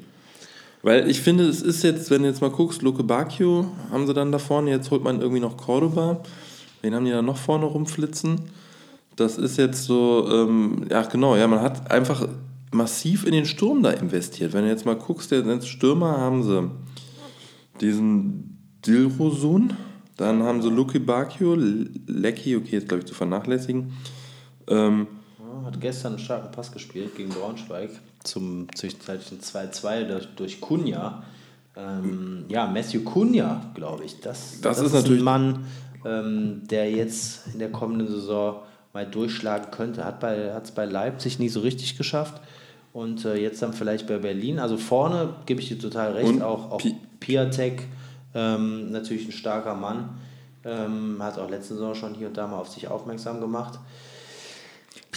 Weil ich finde, es ist jetzt, wenn du jetzt mal guckst, Luke Bacchio haben sie dann da vorne, jetzt holt man irgendwie noch Cordoba. Wen haben die da noch vorne rumflitzen? Das ist jetzt so, ähm, ja genau, ja, man hat einfach massiv in den Sturm da investiert. Wenn du jetzt mal guckst, der Stürmer haben sie diesen Dilrosun, dann haben sie Luki Bacchio, Lecky, okay, jetzt glaube ich zu vernachlässigen. Ähm,
Ja, hat gestern einen starken Pass gespielt gegen Braunschweig zum zwischenzeitlichen 2-2 durch, durch Kunja. Ähm, ja, Matthew Kunja, glaube ich. Das,
Das ist natürlich-
ein Mann, ähm, der jetzt in der kommenden Saison mal durchschlagen könnte. Hat es bei Leipzig nie so richtig geschafft. Und äh, jetzt dann vielleicht bei Berlin. Also vorne gebe ich dir total recht.
Und
auch auch
Pi-
Piatek, ähm, natürlich ein starker Mann. Ähm, hat auch letzte Saison schon hier und da mal auf sich aufmerksam gemacht.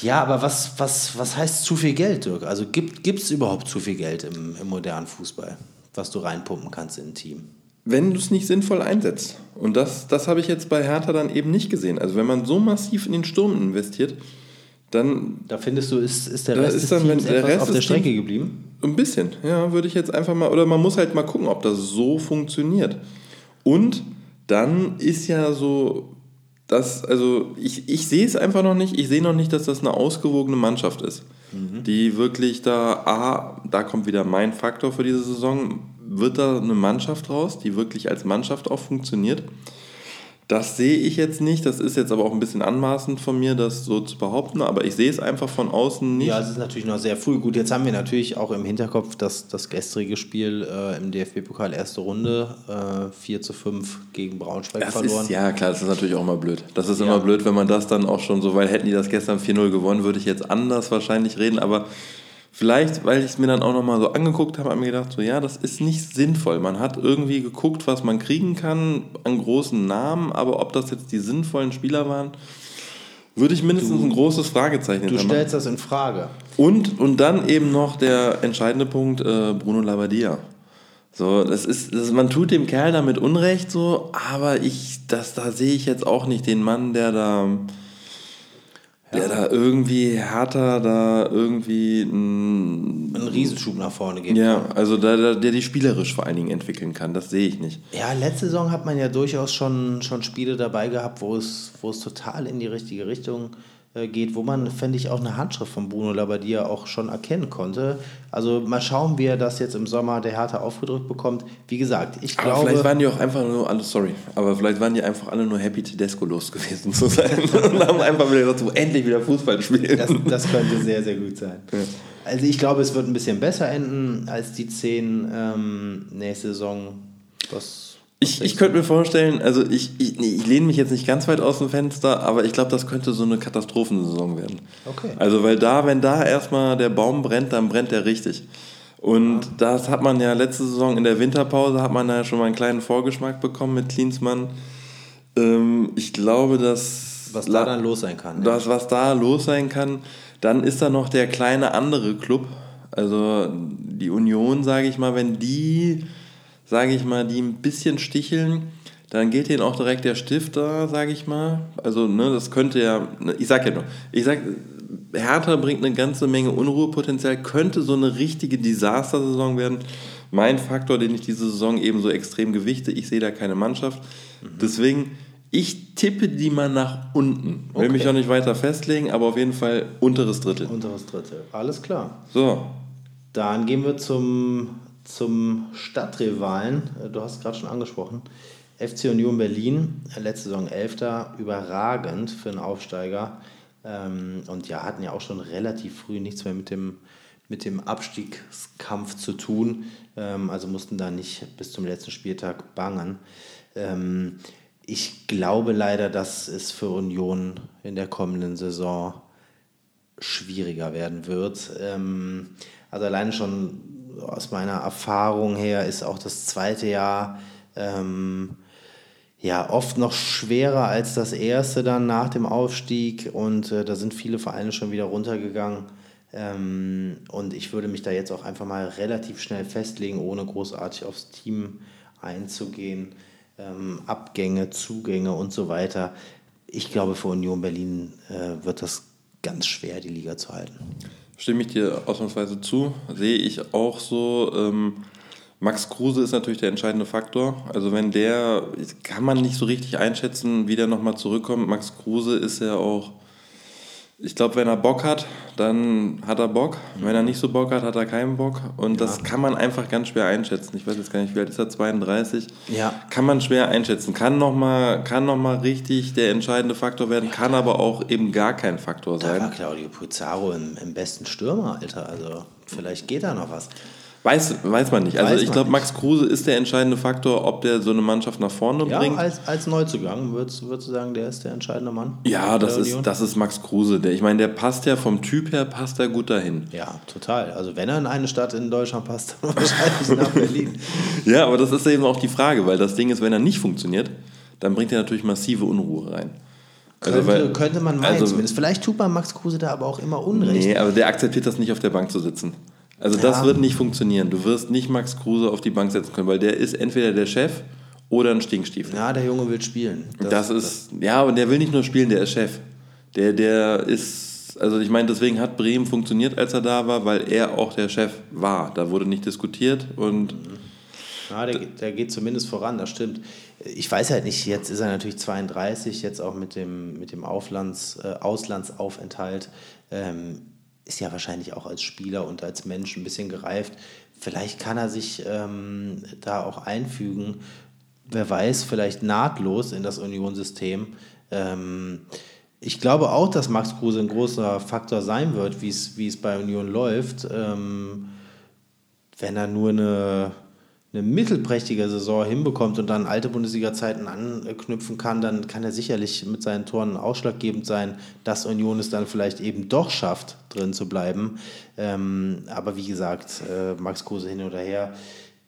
Ja, aber was, was, was heißt zu viel Geld, Dirk? Also gibt es überhaupt zu viel Geld im, im modernen Fußball, was du reinpumpen kannst in ein Team?
wenn du es nicht sinnvoll einsetzt. Und das, das habe ich jetzt bei Hertha dann eben nicht gesehen. Also wenn man so massiv in den Sturm investiert, dann
Da findest du, ist, ist der Rest
ist
des
dann, wenn
Teams
der Rest
auf der
des
Strecke geblieben?
ein bisschen, ja, würde ich jetzt einfach mal, oder man muss halt mal gucken, ob das so funktioniert. Und dann ist ja so, dass, also ich, ich sehe es einfach noch nicht, ich sehe noch nicht, dass das eine ausgewogene Mannschaft ist, die wirklich da, A, da kommt wieder mein Faktor für diese Saison, wird da eine Mannschaft raus, die wirklich als Mannschaft auch funktioniert. Das sehe ich jetzt nicht, das ist jetzt aber auch ein bisschen anmaßend von mir, das so zu behaupten, aber ich sehe es einfach von außen nicht.
Ja, es ist natürlich noch sehr früh. Gut, jetzt haben wir natürlich auch im Hinterkopf dass das gestrige Spiel äh, im DFB-Pokal erste Runde äh, 4 zu 5 gegen Braunschweig
Das
verloren.
ist, ja, klar, das ist natürlich auch mal blöd. Das ist
Ja.
immer blöd, wenn man das dann auch schon so, weil hätten die das gestern 4-0 gewonnen, würde ich jetzt anders wahrscheinlich reden, aber vielleicht, weil ich es mir dann auch nochmal so angeguckt habe, habe ich mir gedacht, so ja, das ist nicht sinnvoll. Man hat irgendwie geguckt, was man kriegen kann an großen Namen, aber ob das jetzt die sinnvollen Spieler waren, würde ich mindestens ein großes Fragezeichen
Du stellst das in Frage.
Und, und dann eben noch der entscheidende Punkt, äh, Bruno Labbadia. So, das ist, das, man tut dem Kerl damit Unrecht, so, aber ich, das, da sehe ich jetzt auch nicht den Mann, der da, der da irgendwie härter, da irgendwie, ein,
Einen Riesenschub nach vorne geben.
ja, also da, da, der die spielerisch vor allen Dingen entwickeln kann, das sehe ich nicht.
Ja, letzte Saison hat man ja durchaus schon, schon Spiele dabei gehabt, wo es, wo es total in die richtige Richtung geht, wo man, fände ich, auch eine Handschrift von Bruno Labbadia auch schon erkennen konnte. Also mal schauen, wie er das jetzt im Sommer der Hertha aufgedrückt bekommt. Wie gesagt, ich
aber
glaube...
vielleicht waren die auch einfach nur alle, sorry, aber vielleicht waren die einfach alle nur happy, Tedesco los gewesen zu sein und haben einfach wieder gesagt, so endlich wieder Fußball spielen.
Das, das könnte sehr, sehr gut sein. Ja. Also ich glaube, es wird ein bisschen besser enden als die 10 ähm, nächste Saison. Was
ich, ich könnte mir vorstellen, also ich, ich, ich lehne mich jetzt nicht ganz weit aus dem Fenster, aber ich glaube, das könnte so eine Katastrophensaison werden. Okay. Also, weil da, wenn da erstmal der Baum brennt, dann brennt er richtig. Und ja. das hat man ja letzte Saison in der Winterpause, hat man da schon mal einen kleinen Vorgeschmack bekommen mit Klinsmann. Ähm, ich glaube, dass.
Was da dann los sein kann.
Das, was da los sein kann. Dann ist da noch der kleine andere Club, also die Union, sage ich mal, wenn die sage ich mal, die ein bisschen sticheln, dann geht denen auch direkt der Stifter, sage ich mal. Also, ne, das könnte ja, ne, ich sag ja nur, ich sag, Hertha bringt eine ganze Menge Unruhepotenzial, könnte so eine richtige Desaster-Saison werden. Mein Faktor, den ich diese Saison eben so extrem gewichte, ich sehe da keine Mannschaft. Mhm. Deswegen, ich tippe die mal nach unten. Okay. Will mich auch nicht weiter festlegen, aber auf jeden Fall unteres Drittel.
Unteres Drittel, alles klar.
So.
Dann gehen wir zum zum Stadtrivalen. Äh, du hast es gerade schon angesprochen. FC Union Berlin, äh, letzte Saison Elfter, überragend für einen Aufsteiger. Ähm, und ja, hatten ja auch schon relativ früh nichts mehr mit dem, mit dem Abstiegskampf zu tun. Ähm, also mussten da nicht bis zum letzten Spieltag bangen. Ähm, ich glaube leider, dass es für Union in der kommenden Saison schwieriger werden wird. also alleine schon aus meiner Erfahrung her ist auch das zweite Jahr ähm, ja oft noch schwerer als das erste dann nach dem Aufstieg und äh, da sind viele Vereine schon wieder runtergegangen. Ähm, und ich würde mich da jetzt auch einfach mal relativ schnell festlegen, ohne großartig aufs Team einzugehen. Ähm, Abgänge, Zugänge und so weiter. Ich glaube, für Union Berlin äh, wird das ganz schwer, die Liga zu halten.
Stimme ich dir ausnahmsweise zu. Sehe ich auch so. Ähm, Max Kruse ist natürlich der entscheidende Faktor. Also wenn der, kann man nicht so richtig einschätzen, wie der nochmal zurückkommt. Max Kruse ist ja auch ich glaube, wenn er Bock hat, dann hat er Bock. Wenn er nicht so Bock hat, hat er keinen Bock. Und ja. das kann man einfach ganz schwer einschätzen. Ich weiß jetzt gar nicht, wie alt ist er? 32?
Ja.
Kann man schwer einschätzen. Kann nochmal noch richtig der entscheidende Faktor werden, kann aber auch eben gar kein Faktor sein. Da
war Claudio Pizarro im, im besten Stürmer, Alter. Also vielleicht geht da noch was.
Weiß, weiß man nicht. Also weiß ich glaube, Max Kruse ist der entscheidende Faktor, ob der so eine Mannschaft nach vorne
ja,
bringt.
Als, als Neuzugang würdest, würdest du sagen, der ist der entscheidende Mann?
Ja, das ist, das ist Max Kruse. Der, ich meine, der passt ja vom Typ her, passt er gut dahin.
Ja, total. Also wenn er in eine Stadt in Deutschland passt, dann wahrscheinlich nach Berlin.
ja, aber das ist eben auch die Frage, weil das Ding ist, wenn er nicht funktioniert, dann bringt er natürlich massive Unruhe rein.
Also, könnte, weil, könnte man meinen also, zumindest. Vielleicht tut man Max Kruse da aber auch immer Unrecht.
Nee, aber der akzeptiert das nicht, auf der Bank zu sitzen. Also das ja. wird nicht funktionieren. Du wirst nicht Max Kruse auf die Bank setzen können, weil der ist entweder der Chef oder ein Stinkstiefel.
Ja, der Junge will spielen.
Das, das ist, das. ja, aber der will nicht nur spielen, der ist Chef. Der, der ist, also ich meine, deswegen hat Bremen funktioniert, als er da war, weil er auch der Chef war. Da wurde nicht diskutiert und...
Ja, der, der geht zumindest voran, das stimmt. Ich weiß halt nicht, jetzt ist er natürlich 32, jetzt auch mit dem, mit dem Auflands, äh, Auslandsaufenthalt. Ähm, ist ja wahrscheinlich auch als Spieler und als Mensch ein bisschen gereift. Vielleicht kann er sich ähm, da auch einfügen, wer weiß, vielleicht nahtlos in das Unionsystem. Ähm, ich glaube auch, dass Max Kruse ein großer Faktor sein wird, wie es bei Union läuft. Ähm, wenn er nur eine eine mittelprächtige Saison hinbekommt und dann alte Bundesliga-Zeiten anknüpfen kann, dann kann er sicherlich mit seinen Toren ausschlaggebend sein, dass Union es dann vielleicht eben doch schafft, drin zu bleiben. Ähm, aber wie gesagt, äh, Max Kruse hin oder her,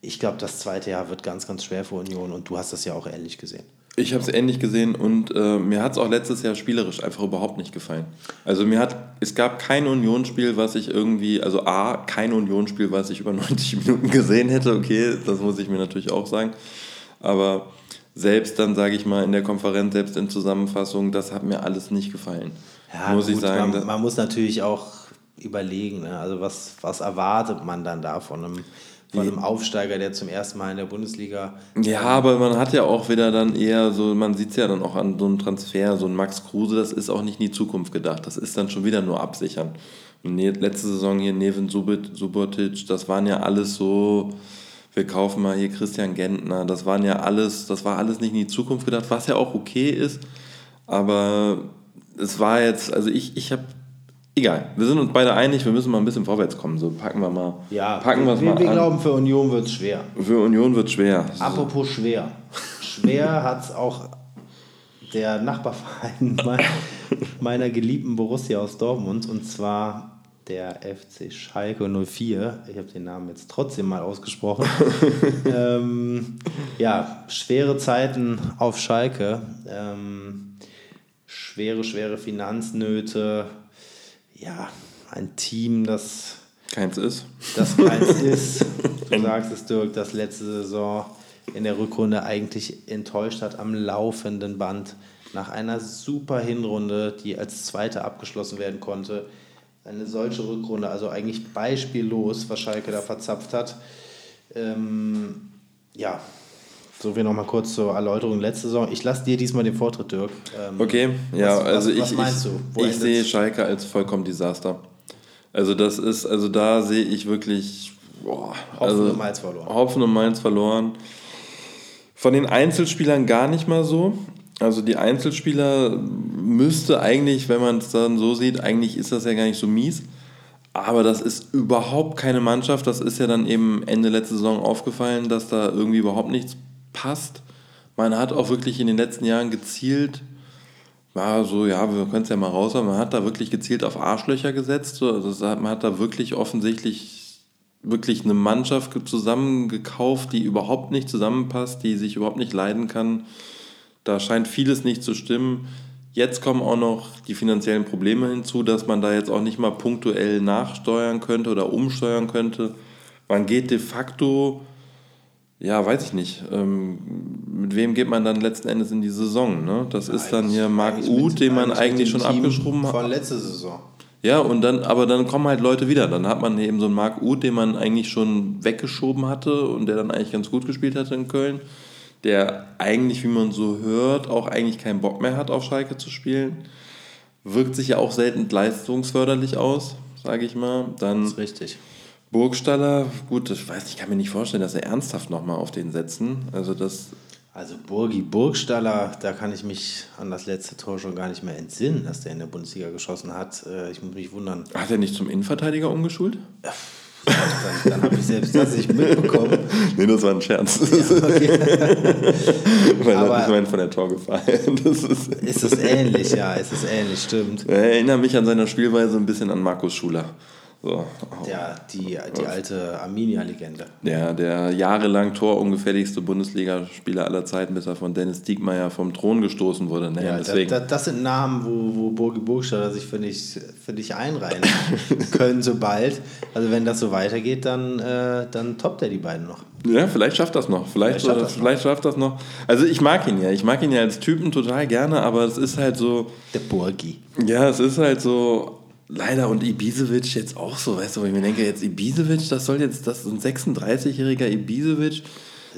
ich glaube, das zweite Jahr wird ganz, ganz schwer für Union und du hast das ja auch ähnlich gesehen.
Ich habe es ähnlich gesehen und äh, mir hat es auch letztes Jahr spielerisch einfach überhaupt nicht gefallen. Also mir hat, es gab kein Unionsspiel, was ich irgendwie, also A, kein Unionsspiel, was ich über 90 Minuten gesehen hätte, okay, das muss ich mir natürlich auch sagen. Aber selbst dann, sage ich mal, in der Konferenz, selbst in Zusammenfassung, das hat mir alles nicht gefallen.
Ja, muss gut, ich sagen. Man, man, muss natürlich auch überlegen, ne? also was, was erwartet man dann da von einem von einem Aufsteiger, der zum ersten Mal in der Bundesliga.
Ja, aber man hat ja auch wieder dann eher so, man sieht es ja dann auch an so einem Transfer, so ein Max Kruse, das ist auch nicht in die Zukunft gedacht. Das ist dann schon wieder nur absichern. Und ne, letzte Saison hier Neven Subotic, das waren ja alles so, wir kaufen mal hier Christian Gentner, das waren ja alles, das war alles nicht in die Zukunft gedacht, was ja auch okay ist, aber es war jetzt, also ich, ich habe Egal, wir sind uns beide einig, wir müssen mal ein bisschen vorwärts kommen. So packen wir mal.
Ja,
packen
wir, wir,
mal
wir glauben, für Union wird es schwer.
Für Union wird es schwer.
Apropos schwer. Schwer hat es auch der Nachbarverein meiner geliebten Borussia aus Dortmund und zwar der FC Schalke 04. Ich habe den Namen jetzt trotzdem mal ausgesprochen. ähm, ja, schwere Zeiten auf Schalke. Ähm, schwere, schwere Finanznöte ja, ein Team, das
keins ist.
Das keins ist. Du sagst es, Dirk, das letzte Saison in der Rückrunde eigentlich enttäuscht hat am laufenden Band. Nach einer super Hinrunde, die als zweite abgeschlossen werden konnte. Eine solche Rückrunde, also eigentlich beispiellos, was Schalke da verzapft hat. Ähm, ja, so wie nochmal kurz zur Erläuterung letzte Saison. Ich lasse dir diesmal den Vortritt, Dirk.
Ähm, okay, ja, was, also was, ich, was meinst du? Wo ich sehe Schalke als vollkommen Desaster. Also das ist, also da sehe ich wirklich boah,
Hopfen
also,
und Mainz verloren.
Hopfen und Mainz verloren. Von den Einzelspielern gar nicht mal so. Also die Einzelspieler müsste eigentlich, wenn man es dann so sieht, eigentlich ist das ja gar nicht so mies. Aber das ist überhaupt keine Mannschaft. Das ist ja dann eben Ende letzte Saison aufgefallen, dass da irgendwie überhaupt nichts passt. Man hat auch wirklich in den letzten Jahren gezielt, war so, ja, wir können es ja mal raus, aber man hat da wirklich gezielt auf Arschlöcher gesetzt. Also man hat da wirklich offensichtlich wirklich eine Mannschaft zusammengekauft, die überhaupt nicht zusammenpasst, die sich überhaupt nicht leiden kann. Da scheint vieles nicht zu stimmen. Jetzt kommen auch noch die finanziellen Probleme hinzu, dass man da jetzt auch nicht mal punktuell nachsteuern könnte oder umsteuern könnte. Man geht de facto ja, weiß ich nicht. Ähm, mit wem geht man dann letzten Endes in die Saison? Ne? Das ja, ist dann hier Marc Uth, den man eigentlich schon Team abgeschoben hat.
Von letzter Saison.
Ja, und dann, aber dann kommen halt Leute wieder. Dann hat man eben so einen Marc Uth, den man eigentlich schon weggeschoben hatte und der dann eigentlich ganz gut gespielt hatte in Köln. Der eigentlich, wie man so hört, auch eigentlich keinen Bock mehr hat, auf Schalke zu spielen. Wirkt sich ja auch selten leistungsförderlich aus, sage ich mal. Dann
das ist richtig.
Burgstaller, gut, ich weiß, ich kann mir nicht vorstellen, dass er ernsthaft nochmal auf den setzen. Also das.
Also Burgi Burgstaller, da kann ich mich an das letzte Tor schon gar nicht mehr entsinnen, dass der in der Bundesliga geschossen hat. Äh, ich muss mich wundern.
Hat er nicht zum Innenverteidiger umgeschult?
Ja, dann, dann habe ich selbst das nicht mitbekommen.
nee, das war ein Scherz. Ja, okay. Weil Aber ich meine von der Torgefahr. Das
ist, ist es ähnlich, ja, ist es ähnlich, stimmt.
Er erinnert mich an seiner Spielweise ein bisschen an Markus Schuler. So.
Der, die, die alte Arminia-Legende.
Der, der jahrelang torungefährlichste Bundesligaspieler aller Zeiten, bis er von Dennis Diekmeyer vom Thron gestoßen wurde.
Naja, ja, deswegen. Das, das, sind Namen, wo, wo Burgi Burgstaller sich für dich, für dich einreihen können, sobald. Also wenn das so weitergeht, dann, äh, dann toppt er die beiden noch.
Ja, vielleicht schafft das noch. Vielleicht, vielleicht, schafft, das vielleicht noch. schafft das noch. Also ich mag ihn ja. Ich mag ihn ja als Typen total gerne, aber es ist halt so.
Der Burgi.
Ja, es ist halt so Leider und Ibisevic jetzt auch so, weißt du, wo ich mir denke, jetzt Ibisevic, das soll jetzt, das ist ein 36-jähriger Ibisevic,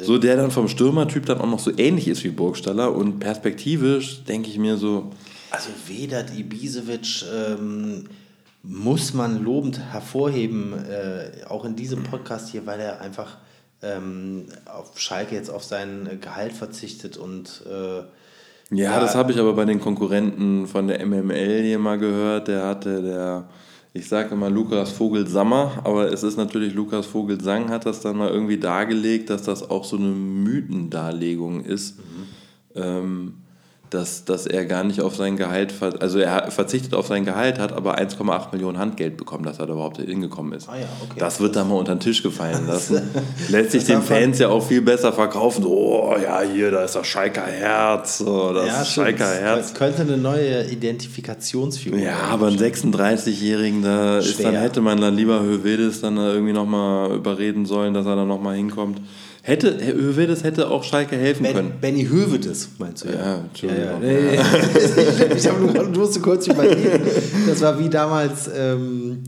so der dann vom Stürmertyp dann auch noch so ähnlich ist wie Burgstaller und perspektivisch denke ich mir so.
Also Vedat Ibisevic ähm, muss man lobend hervorheben, äh, auch in diesem Podcast hier, weil er einfach ähm, auf Schalke jetzt auf sein Gehalt verzichtet und äh,
ja, ja. das habe ich aber bei den Konkurrenten von der MML hier mal gehört. Der hatte der, ich sage immer Lukas Vogel-Sammer, aber es ist natürlich Lukas Vogel-Sang, hat das dann mal irgendwie dargelegt, dass das auch so eine Mythendarlegung ist. Mhm. Ähm, dass, dass er gar nicht auf sein Gehalt, also er verzichtet auf sein Gehalt, hat aber 1,8 Millionen Handgeld bekommen, dass er da überhaupt hingekommen ist.
Ah ja, okay.
Das wird da mal unter den Tisch gefallen lassen. Lässt sich den Fans ja auch viel besser verkaufen. So, oh ja, hier, da ist das Schalker Herz. So, das ja, Schalker Herz.
Das könnte eine neue Identifikationsfigur
Ja, aber einen 36-Jährigen, da ist dann, hätte man dann lieber Hövedes dann irgendwie nochmal überreden sollen, dass er da nochmal hinkommt. Hätte, Herr Hövedes hätte auch Schalke helfen ben, können.
Benny Hövedes, meinst du?
Ja, Entschuldigung. Ja, ja.
Nee, ich habe nur, du musst kurz überlegen. Das war wie damals ähm,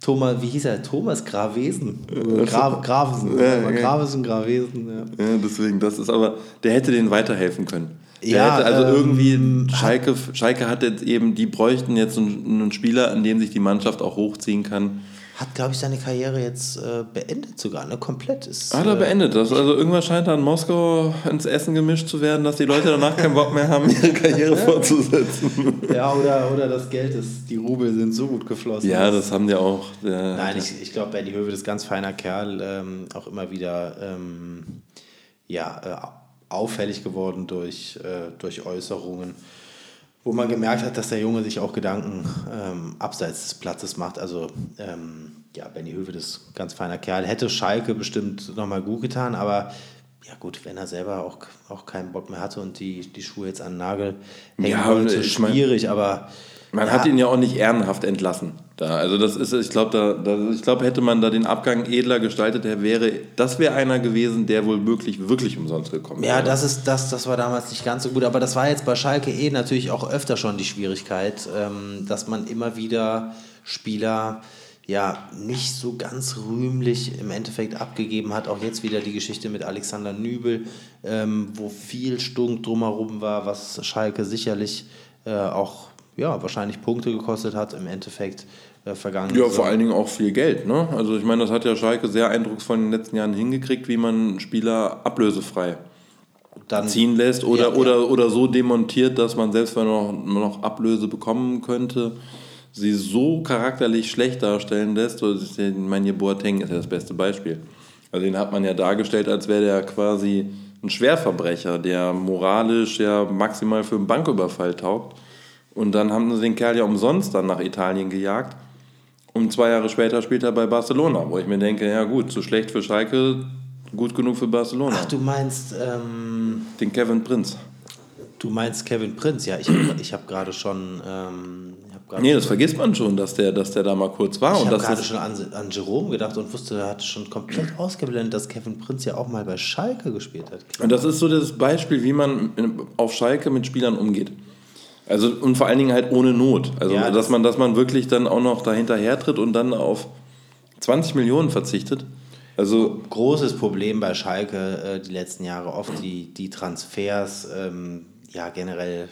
Thomas, wie hieß er? Thomas Gravesen. Gra Gravesen. Ja, ja. Gravesen,
Gravesen, ja. ja. deswegen, das ist aber, der hätte denen weiterhelfen können. Der ja, hätte also ähm, irgendwie, Schalke, Schalke hat jetzt eben, die bräuchten jetzt einen, einen Spieler, an dem sich die Mannschaft auch hochziehen kann
hat, glaube ich, seine Karriere jetzt äh, beendet sogar, ne? Komplett. Ist,
hat er
äh,
beendet. Das, also irgendwas scheint da in Moskau ins Essen gemischt zu werden, dass die Leute danach keinen Bock mehr haben, ihre Karriere fortzusetzen.
Ja, oder, oder das Geld ist, die Rubel sind so gut geflossen.
Ja, das haben die auch.
Ja. Nein, ich, ich glaube, Benny Höwe ist ganz feiner Kerl, ähm, auch immer wieder ähm, ja, äh, auffällig geworden durch, äh, durch Äußerungen wo man gemerkt hat, dass der Junge sich auch Gedanken ähm, abseits des Platzes macht. Also ähm, ja, Benny Höwe ist ganz feiner Kerl. Hätte Schalke bestimmt nochmal gut getan, aber ja gut, wenn er selber auch, auch keinen Bock mehr hatte und die, die Schuhe jetzt an den Nagel hängen ja, wollte, schwierig, mein, aber
man ja. hat ihn ja auch nicht ehrenhaft entlassen. Da. Also das ist, ich glaube, da, da, ich glaube, hätte man da den Abgang edler gestaltet, der wäre, das wäre einer gewesen, der wohl wirklich, wirklich umsonst gekommen
wäre. Ja, das ist, das, das war damals nicht ganz so gut, aber das war jetzt bei Schalke eh natürlich auch öfter schon die Schwierigkeit, ähm, dass man immer wieder Spieler ja nicht so ganz rühmlich im Endeffekt abgegeben hat. Auch jetzt wieder die Geschichte mit Alexander Nübel, ähm, wo viel Stunk drumherum war, was Schalke sicherlich äh, auch ja, wahrscheinlich Punkte gekostet hat im Endeffekt äh, vergangen.
Ja, vor allen Dingen auch viel Geld. Ne? Also ich meine, das hat ja Schalke sehr eindrucksvoll in den letzten Jahren hingekriegt, wie man Spieler ablösefrei dann, ziehen lässt oder, ja, oder, ja. oder so demontiert, dass man selbst wenn man noch, noch Ablöse bekommen könnte, sie so charakterlich schlecht darstellen lässt. Ich meine, Boateng ist ja das beste Beispiel. Also den hat man ja dargestellt, als wäre der quasi ein Schwerverbrecher, der moralisch ja maximal für einen Banküberfall taugt. Und dann haben sie den Kerl ja umsonst dann nach Italien gejagt. Und zwei Jahre später spielt er bei Barcelona, wo ich mir denke, ja gut, zu schlecht für Schalke, gut genug für Barcelona.
Ach, du meinst... Ähm,
den Kevin Prinz.
Du meinst Kevin Prinz, ja. Ich habe ich hab gerade schon... Ähm,
nee, das vergisst man schon, dass der, dass der da mal kurz war.
Ich habe gerade schon an, an Jerome gedacht und wusste, er hat schon komplett ausgeblendet, dass Kevin Prinz ja auch mal bei Schalke gespielt hat.
Und das ist so das Beispiel, wie man auf Schalke mit Spielern umgeht. Also und vor allen Dingen halt ohne Not. Also ja, dass man, dass man wirklich dann auch noch dahinter tritt und dann auf 20 Millionen verzichtet. Also
großes Problem bei Schalke äh, die letzten Jahre oft die, die Transfers, ähm, ja generell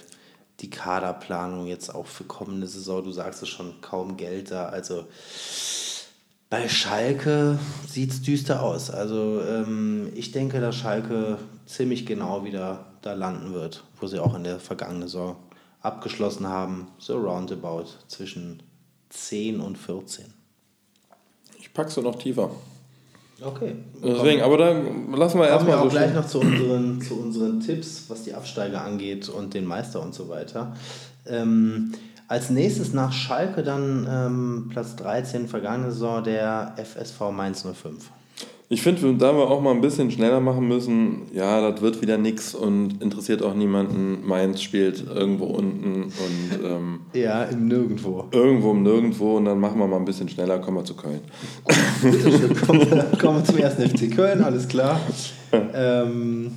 die Kaderplanung jetzt auch für kommende Saison. Du sagst es schon, kaum Geld da. Also bei Schalke sieht es düster aus. Also ähm, ich denke, dass Schalke ziemlich genau wieder da landen wird, wo sie auch in der vergangenen Saison abgeschlossen haben, so roundabout zwischen 10 und 14.
Ich pack's noch tiefer.
Okay.
Deswegen, aber da lassen wir erstmal.
Wir auch so gleich noch zu unseren, zu unseren Tipps, was die Absteiger angeht und den Meister und so weiter. Ähm, als nächstes nach Schalke dann ähm, Platz 13 vergangene Saison der FSV Mainz 05.
Ich finde, da wir auch mal ein bisschen schneller machen müssen, ja, das wird wieder nichts und interessiert auch niemanden. Mainz spielt irgendwo unten und. Ähm,
ja, im Nirgendwo.
Irgendwo im Nirgendwo und dann machen wir mal ein bisschen schneller, kommen wir zu Köln.
kommen, kommen wir zum ersten FC Köln, alles klar. Ähm,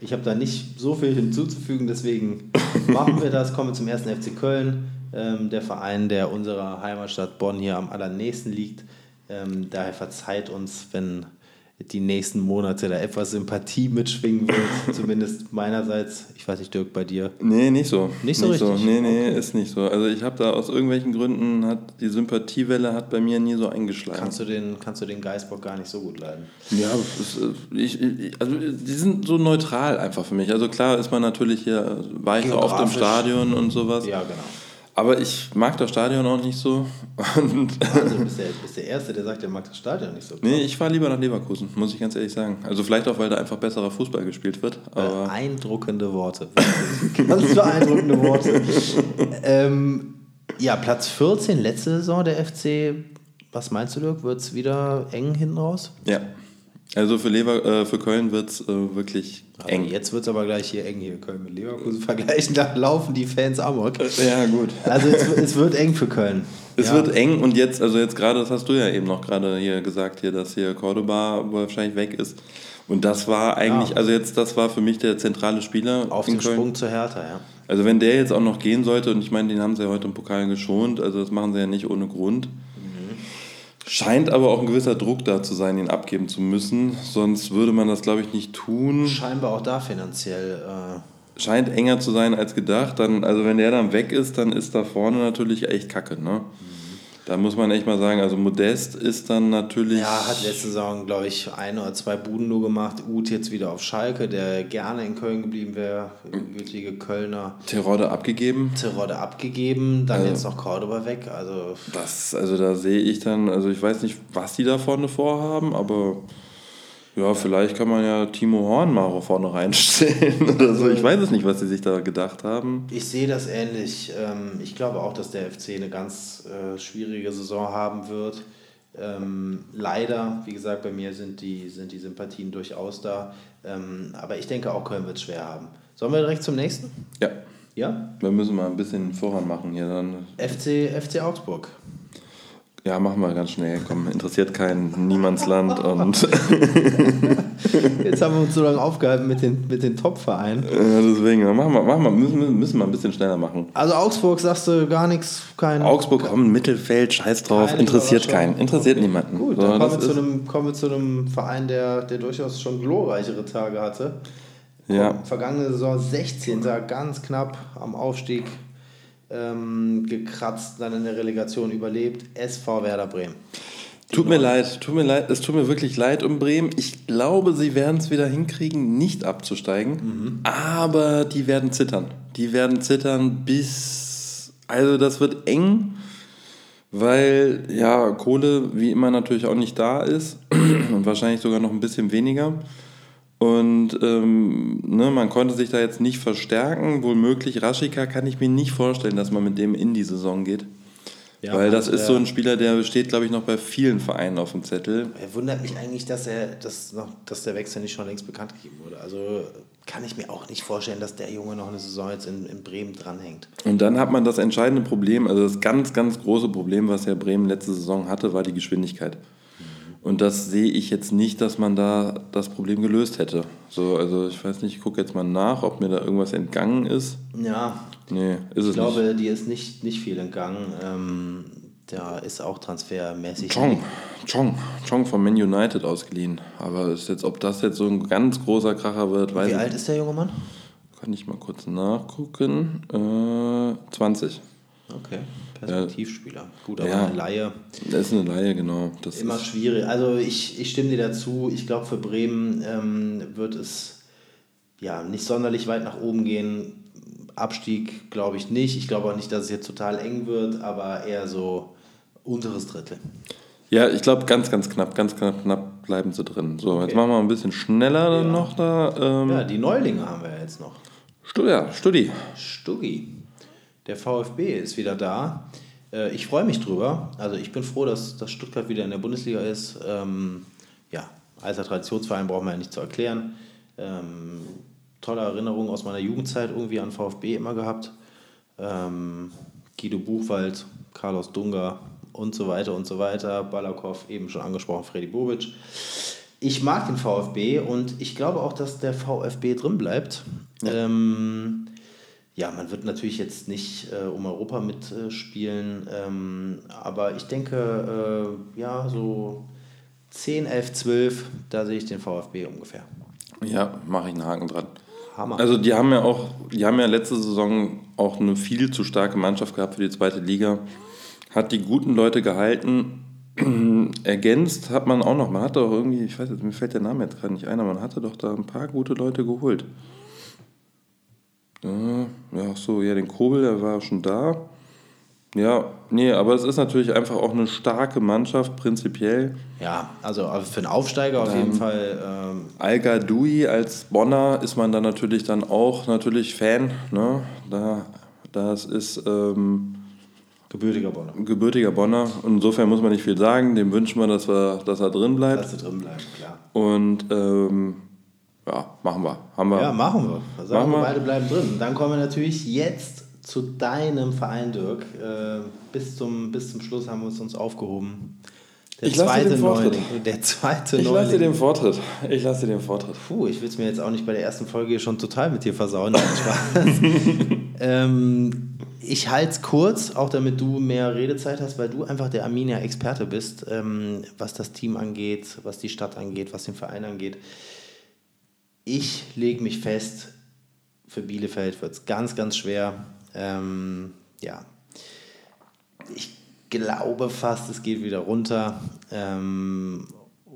ich habe da nicht so viel hinzuzufügen, deswegen machen wir das. Kommen wir zum ersten FC Köln, ähm, der Verein, der unserer Heimatstadt Bonn hier am allernächsten liegt. Ähm, daher verzeiht uns, wenn die nächsten Monate da etwas Sympathie mitschwingen wird, zumindest meinerseits. Ich weiß nicht, Dirk, bei dir?
Nee, nicht so. Nicht so nicht richtig? So. Nee, nee, okay. ist nicht so. Also ich habe da aus irgendwelchen Gründen, hat die Sympathiewelle hat bei mir nie so eingeschlagen.
Kannst du den, kannst du den Geistbock gar nicht so gut leiden?
Ja, ich, ich, also die sind so neutral einfach für mich. Also klar ist man natürlich hier weicher auf dem Stadion und sowas.
Ja, genau.
Aber ich mag das Stadion auch nicht so.
Und also du bist der, bist der Erste, der sagt, er mag das Stadion nicht so.
Nee, ich fahre lieber nach Leverkusen, muss ich ganz ehrlich sagen. Also vielleicht auch, weil da einfach besserer Fußball gespielt wird.
Aber beeindruckende Worte. ganz beeindruckende Worte. ähm, ja, Platz 14, letzte Saison der FC. Was meinst du, Dirk? Wird es wieder eng hinten raus?
Ja. Also für, Lever, äh, für Köln wird es äh, wirklich
aber eng. Jetzt wird es aber gleich hier eng hier Köln mit Leverkusen vergleichen. Da laufen die Fans amok.
Ja, gut.
Also es, es wird eng für Köln.
Es ja. wird eng und jetzt, also jetzt gerade, das hast du ja eben noch gerade hier gesagt, hier, dass hier Cordoba wahrscheinlich weg ist. Und das war eigentlich, ja. also jetzt, das war für mich der zentrale Spieler.
Auf den Köln. Sprung zur Hertha, ja.
Also wenn der jetzt auch noch gehen sollte, und ich meine, den haben sie ja heute im Pokal geschont, also das machen sie ja nicht ohne Grund Scheint aber auch ein gewisser Druck da zu sein, ihn abgeben zu müssen. Sonst würde man das, glaube ich, nicht tun.
Scheinbar auch da finanziell. Äh
Scheint enger zu sein als gedacht. Dann, also wenn der dann weg ist, dann ist da vorne natürlich echt Kacke. Ne? Da muss man echt mal sagen, also Modest ist dann natürlich.
Ja, hat letzte Saison, glaube ich, ein oder zwei Buden nur gemacht. Uth jetzt wieder auf Schalke, der gerne in Köln geblieben wäre. Gütige Kölner.
Terodde abgegeben.
Terodde abgegeben, dann also, jetzt noch Cordoba weg. Also
das, also da sehe ich dann, also ich weiß nicht, was die da vorne vorhaben, aber ja, vielleicht kann man ja Timo Horn mal vorne reinstellen oder so. Ich weiß es nicht, was sie sich da gedacht haben.
Ich sehe das ähnlich. Ähm, ich glaube auch, dass der FC eine ganz äh, schwierige Saison haben wird. Ähm, leider, wie gesagt, bei mir sind die, sind die Sympathien durchaus da. Ähm, aber ich denke auch, Köln wird es schwer haben. Sollen wir direkt zum nächsten?
Ja.
Ja?
Wir müssen mal ein bisschen voran machen hier dann.
FC, FC Augsburg.
Ja, machen wir ganz schnell. Komm, interessiert kein Niemandsland und.
Jetzt haben wir uns so lange aufgehalten mit den, mit den Top-Vereinen.
Ja, deswegen, machen wir, machen wir, müssen, müssen wir ein bisschen schneller machen.
Also Augsburg sagst du gar nichts, kein.
Augsburg, komm, Mittelfeld, scheiß drauf, interessiert keinen, interessiert okay. niemanden.
Gut, dann kommen, wir zu einem, kommen wir zu einem Verein, der, der durchaus schon glorreichere Tage hatte.
Ja.
Vergangene Saison 16. ganz knapp am Aufstieg ähm, gekratzt, dann in der Relegation überlebt. SV Werder Bremen.
Tut mir leid, tut mir leid, es tut mir wirklich leid um Bremen. Ich glaube, sie werden es wieder hinkriegen, nicht abzusteigen, mhm. aber die werden zittern. Die werden zittern bis, also das wird eng, weil ja Kohle wie immer natürlich auch nicht da ist und wahrscheinlich sogar noch ein bisschen weniger. Und ähm, ne, man konnte sich da jetzt nicht verstärken. Wohlmöglich Raschika kann ich mir nicht vorstellen, dass man mit dem in die Saison geht. Ja, Weil das ist so ein Spieler, der steht, glaube ich, noch bei vielen Vereinen auf dem Zettel.
Er wundert mich eigentlich, dass, er, dass, noch, dass der Wechsel nicht schon längst bekannt gegeben wurde. Also kann ich mir auch nicht vorstellen, dass der Junge noch eine Saison jetzt in, in Bremen dranhängt.
Und dann hat man das entscheidende Problem, also das ganz, ganz große Problem, was ja Bremen letzte Saison hatte, war die Geschwindigkeit. Und das sehe ich jetzt nicht, dass man da das Problem gelöst hätte. So, also ich weiß nicht, ich gucke jetzt mal nach, ob mir da irgendwas entgangen ist.
Ja.
Nee, ist
ich
es
glaube,
nicht.
dir ist nicht, nicht viel entgangen. Ähm, da ist auch transfermäßig.
Chong, Chong, Chong von Man United ausgeliehen. Aber ist jetzt, ob das jetzt so ein ganz großer Kracher wird,
weiß ich nicht. Wie alt ist der junge Mann?
Kann ich mal kurz nachgucken. Äh, 20.
Okay. Perspektivspieler. Gut, aber ja, eine Laie.
Das ist eine Laie, genau.
Das immer schwierig. Also ich, ich stimme dir dazu. Ich glaube, für Bremen ähm, wird es ja nicht sonderlich weit nach oben gehen. Abstieg glaube ich nicht. Ich glaube auch nicht, dass es jetzt total eng wird, aber eher so unteres Drittel.
Ja, ich glaube, ganz, ganz knapp, ganz knapp, knapp bleiben sie drin. So, okay. jetzt machen wir ein bisschen schneller ja. noch da.
Ähm ja, die Neulinge haben wir jetzt noch.
Stu ja, Studi.
Stuggi. Der VfB ist wieder da. Äh, ich freue mich drüber. Also ich bin froh, dass, dass Stuttgart wieder in der Bundesliga ist. Ähm, ja, als Traditionsverein braucht man ja nicht zu erklären. Ähm, tolle Erinnerungen aus meiner Jugendzeit irgendwie an VfB immer gehabt. Ähm, Guido Buchwald, Carlos Dunga und so weiter und so weiter. Balakow, eben schon angesprochen, Freddy Bobic. Ich mag den VfB und ich glaube auch, dass der VfB drin bleibt. Ja. Ähm, ja, man wird natürlich jetzt nicht äh, um Europa mitspielen, ähm, aber ich denke, äh, ja, so 10, 11, 12, da sehe ich den VfB ungefähr.
Ja, mache ich einen Haken dran. Hammer. Also die haben ja auch, die haben ja letzte Saison auch eine viel zu starke Mannschaft gehabt für die zweite Liga. Hat die guten Leute gehalten. Ergänzt hat man auch noch, man hatte auch irgendwie, ich weiß jetzt, mir fällt der Name jetzt gerade nicht ein, aber man hatte doch da ein paar gute Leute geholt. Ja, so, ja, den Kobel, der war schon da. Ja, nee, aber es ist natürlich einfach auch eine starke Mannschaft, prinzipiell.
Ja, also für einen Aufsteiger auf ähm, jeden Fall. Ähm
Al Gadoui als Bonner ist man dann natürlich dann auch natürlich Fan. Ne? Da, das ist. Ähm,
gebürtiger Bonner.
Gebürtiger Bonner. Und insofern muss man nicht viel sagen. Dem wünschen wir, dass, wir, dass er drin bleibt.
Dass er drin bleibt, klar.
Und ähm, ja, machen wir. Haben wir.
Ja, machen wir. Sagen machen wir, beide bleiben drin. Dann kommen wir natürlich jetzt zu deinem Verein, Dirk. Äh, bis, zum, bis zum Schluss haben wir uns, uns aufgehoben.
Der ich zweite lasse
Neuling. Der zweite
Ich lasse dir den Vortritt. Ich lasse dir den Vortritt.
Puh, ich will es mir jetzt auch nicht bei der ersten Folge schon total mit dir versauen. Ähm, ich halte es kurz, auch damit du mehr Redezeit hast, weil du einfach der Arminia-Experte bist, ähm, was das Team angeht, was die Stadt angeht, was den Verein angeht. Ich lege mich fest, für Bielefeld wird es ganz, ganz schwer. Ähm, ja, ich glaube fast, es geht wieder runter. Ähm,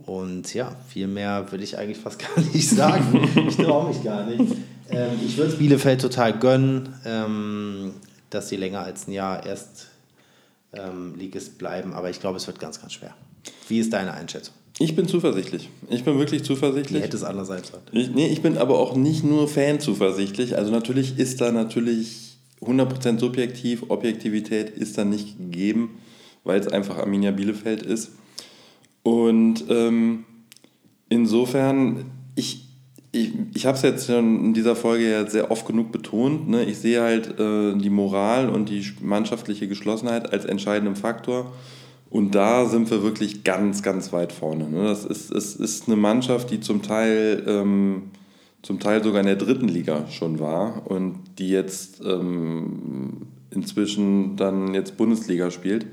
und ja, viel mehr will ich eigentlich fast gar nicht sagen. ich traue mich gar nicht. Ähm, ich würde es Bielefeld total gönnen, ähm, dass sie länger als ein Jahr erst ähm, Ligist bleiben. Aber ich glaube, es wird ganz, ganz schwer. Wie ist deine Einschätzung?
Ich bin zuversichtlich. Ich bin wirklich zuversichtlich.
Hätte es andererseits sein?
Ich, nee, ich bin aber auch nicht nur Fan zuversichtlich. Also natürlich ist da natürlich 100% subjektiv, Objektivität ist da nicht gegeben, weil es einfach Arminia Bielefeld ist. Und ähm, insofern, ich, ich, ich habe es jetzt schon in dieser Folge ja sehr oft genug betont. Ne? Ich sehe halt äh, die Moral und die mannschaftliche Geschlossenheit als entscheidenden Faktor. Und da sind wir wirklich ganz, ganz weit vorne. Ne? Das ist, es ist eine Mannschaft, die zum Teil, ähm, zum Teil sogar in der dritten Liga schon war und die jetzt ähm, inzwischen dann jetzt Bundesliga spielt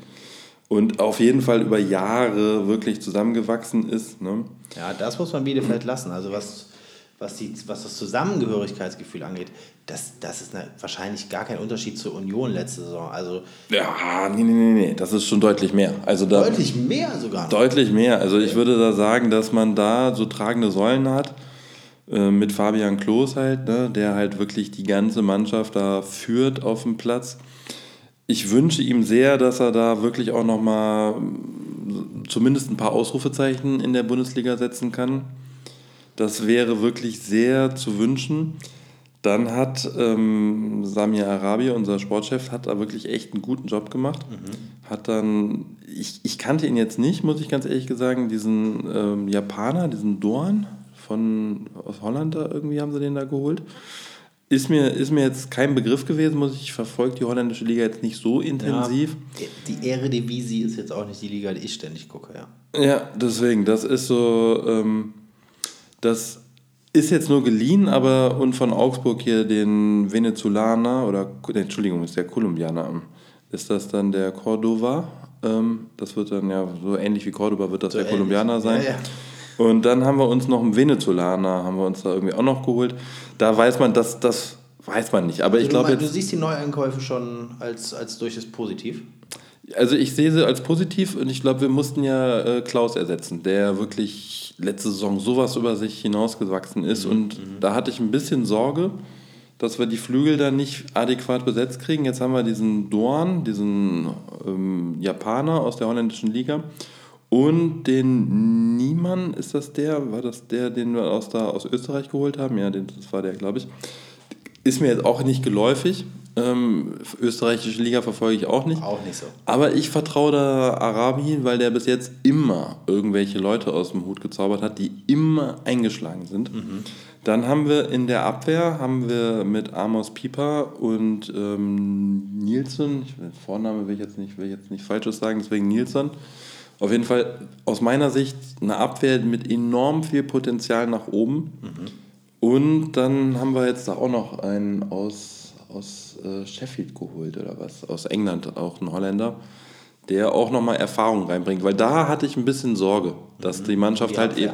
und auf jeden Fall über Jahre wirklich zusammengewachsen ist. Ne?
Ja, das muss man Bielefeld lassen. Also was, was, die, was das Zusammengehörigkeitsgefühl angeht, das, das ist eine, wahrscheinlich gar kein Unterschied zur Union letzte Saison. Also
ja, nee, nee, nee, nee, das ist schon deutlich mehr. Also da,
deutlich mehr sogar.
Deutlich mehr. Also ich würde da sagen, dass man da so tragende Säulen hat äh, mit Fabian Klos halt, ne, der halt wirklich die ganze Mannschaft da führt auf dem Platz ich wünsche ihm sehr, dass er da wirklich auch nochmal zumindest ein paar Ausrufezeichen in der Bundesliga setzen kann. Das wäre wirklich sehr zu wünschen. Dann hat ähm, Samir Arabi, unser Sportchef, hat da wirklich echt einen guten Job gemacht. Mhm. Hat dann, ich, ich kannte ihn jetzt nicht, muss ich ganz ehrlich sagen, diesen ähm, Japaner, diesen Dorn von aus Holland da irgendwie haben sie den da geholt. Ist mir, ist mir jetzt kein Begriff gewesen, muss ich, ich verfolge die holländische Liga jetzt nicht so intensiv.
Ja, die Eredivisie ist jetzt auch nicht die Liga, die ich ständig gucke, ja.
Ja, deswegen, das ist so, ähm, das ist jetzt nur geliehen, aber und von Augsburg hier den Venezolaner oder, Entschuldigung, ist der Kolumbianer, ist das dann der Cordova? Ähm, das wird dann ja so ähnlich wie Cordoba wird das so der ähnlich. Kolumbianer sein. Ja, ja. Und dann haben wir uns noch einen Venezolaner, haben wir uns da irgendwie auch noch geholt. Da weiß man, dass das weiß man nicht. Aber also ich glaube,
du siehst die Neueinkäufe schon als, als durchaus positiv.
Also ich sehe sie als positiv und ich glaube, wir mussten ja äh, Klaus ersetzen, der wirklich letzte Saison sowas über sich hinausgewachsen ist. Mhm. Und mhm. da hatte ich ein bisschen Sorge, dass wir die Flügel dann nicht adäquat besetzt kriegen. Jetzt haben wir diesen Dorn, diesen ähm, Japaner aus der holländischen Liga. Und den Niemann, ist das der? War das der, den wir aus, da, aus Österreich geholt haben? Ja, das war der, glaube ich. Ist mir jetzt auch nicht geläufig. Ähm, österreichische Liga verfolge ich auch nicht.
Auch nicht so.
Aber ich vertraue da Arabi, weil der bis jetzt immer irgendwelche Leute aus dem Hut gezaubert hat, die immer eingeschlagen sind. Mhm. Dann haben wir in der Abwehr haben wir mit Amos Pieper und ähm, Nielsen, ich, Vorname will ich jetzt nicht, will jetzt nicht falsches sagen, deswegen Nielsen auf jeden Fall aus meiner Sicht eine Abwehr mit enorm viel Potenzial nach oben. Mhm. Und dann haben wir jetzt da auch noch einen aus, aus äh, Sheffield geholt oder was, aus England, auch ein Holländer, der auch nochmal Erfahrung reinbringt. Weil da hatte ich ein bisschen Sorge, dass mhm. die Mannschaft die halt eben.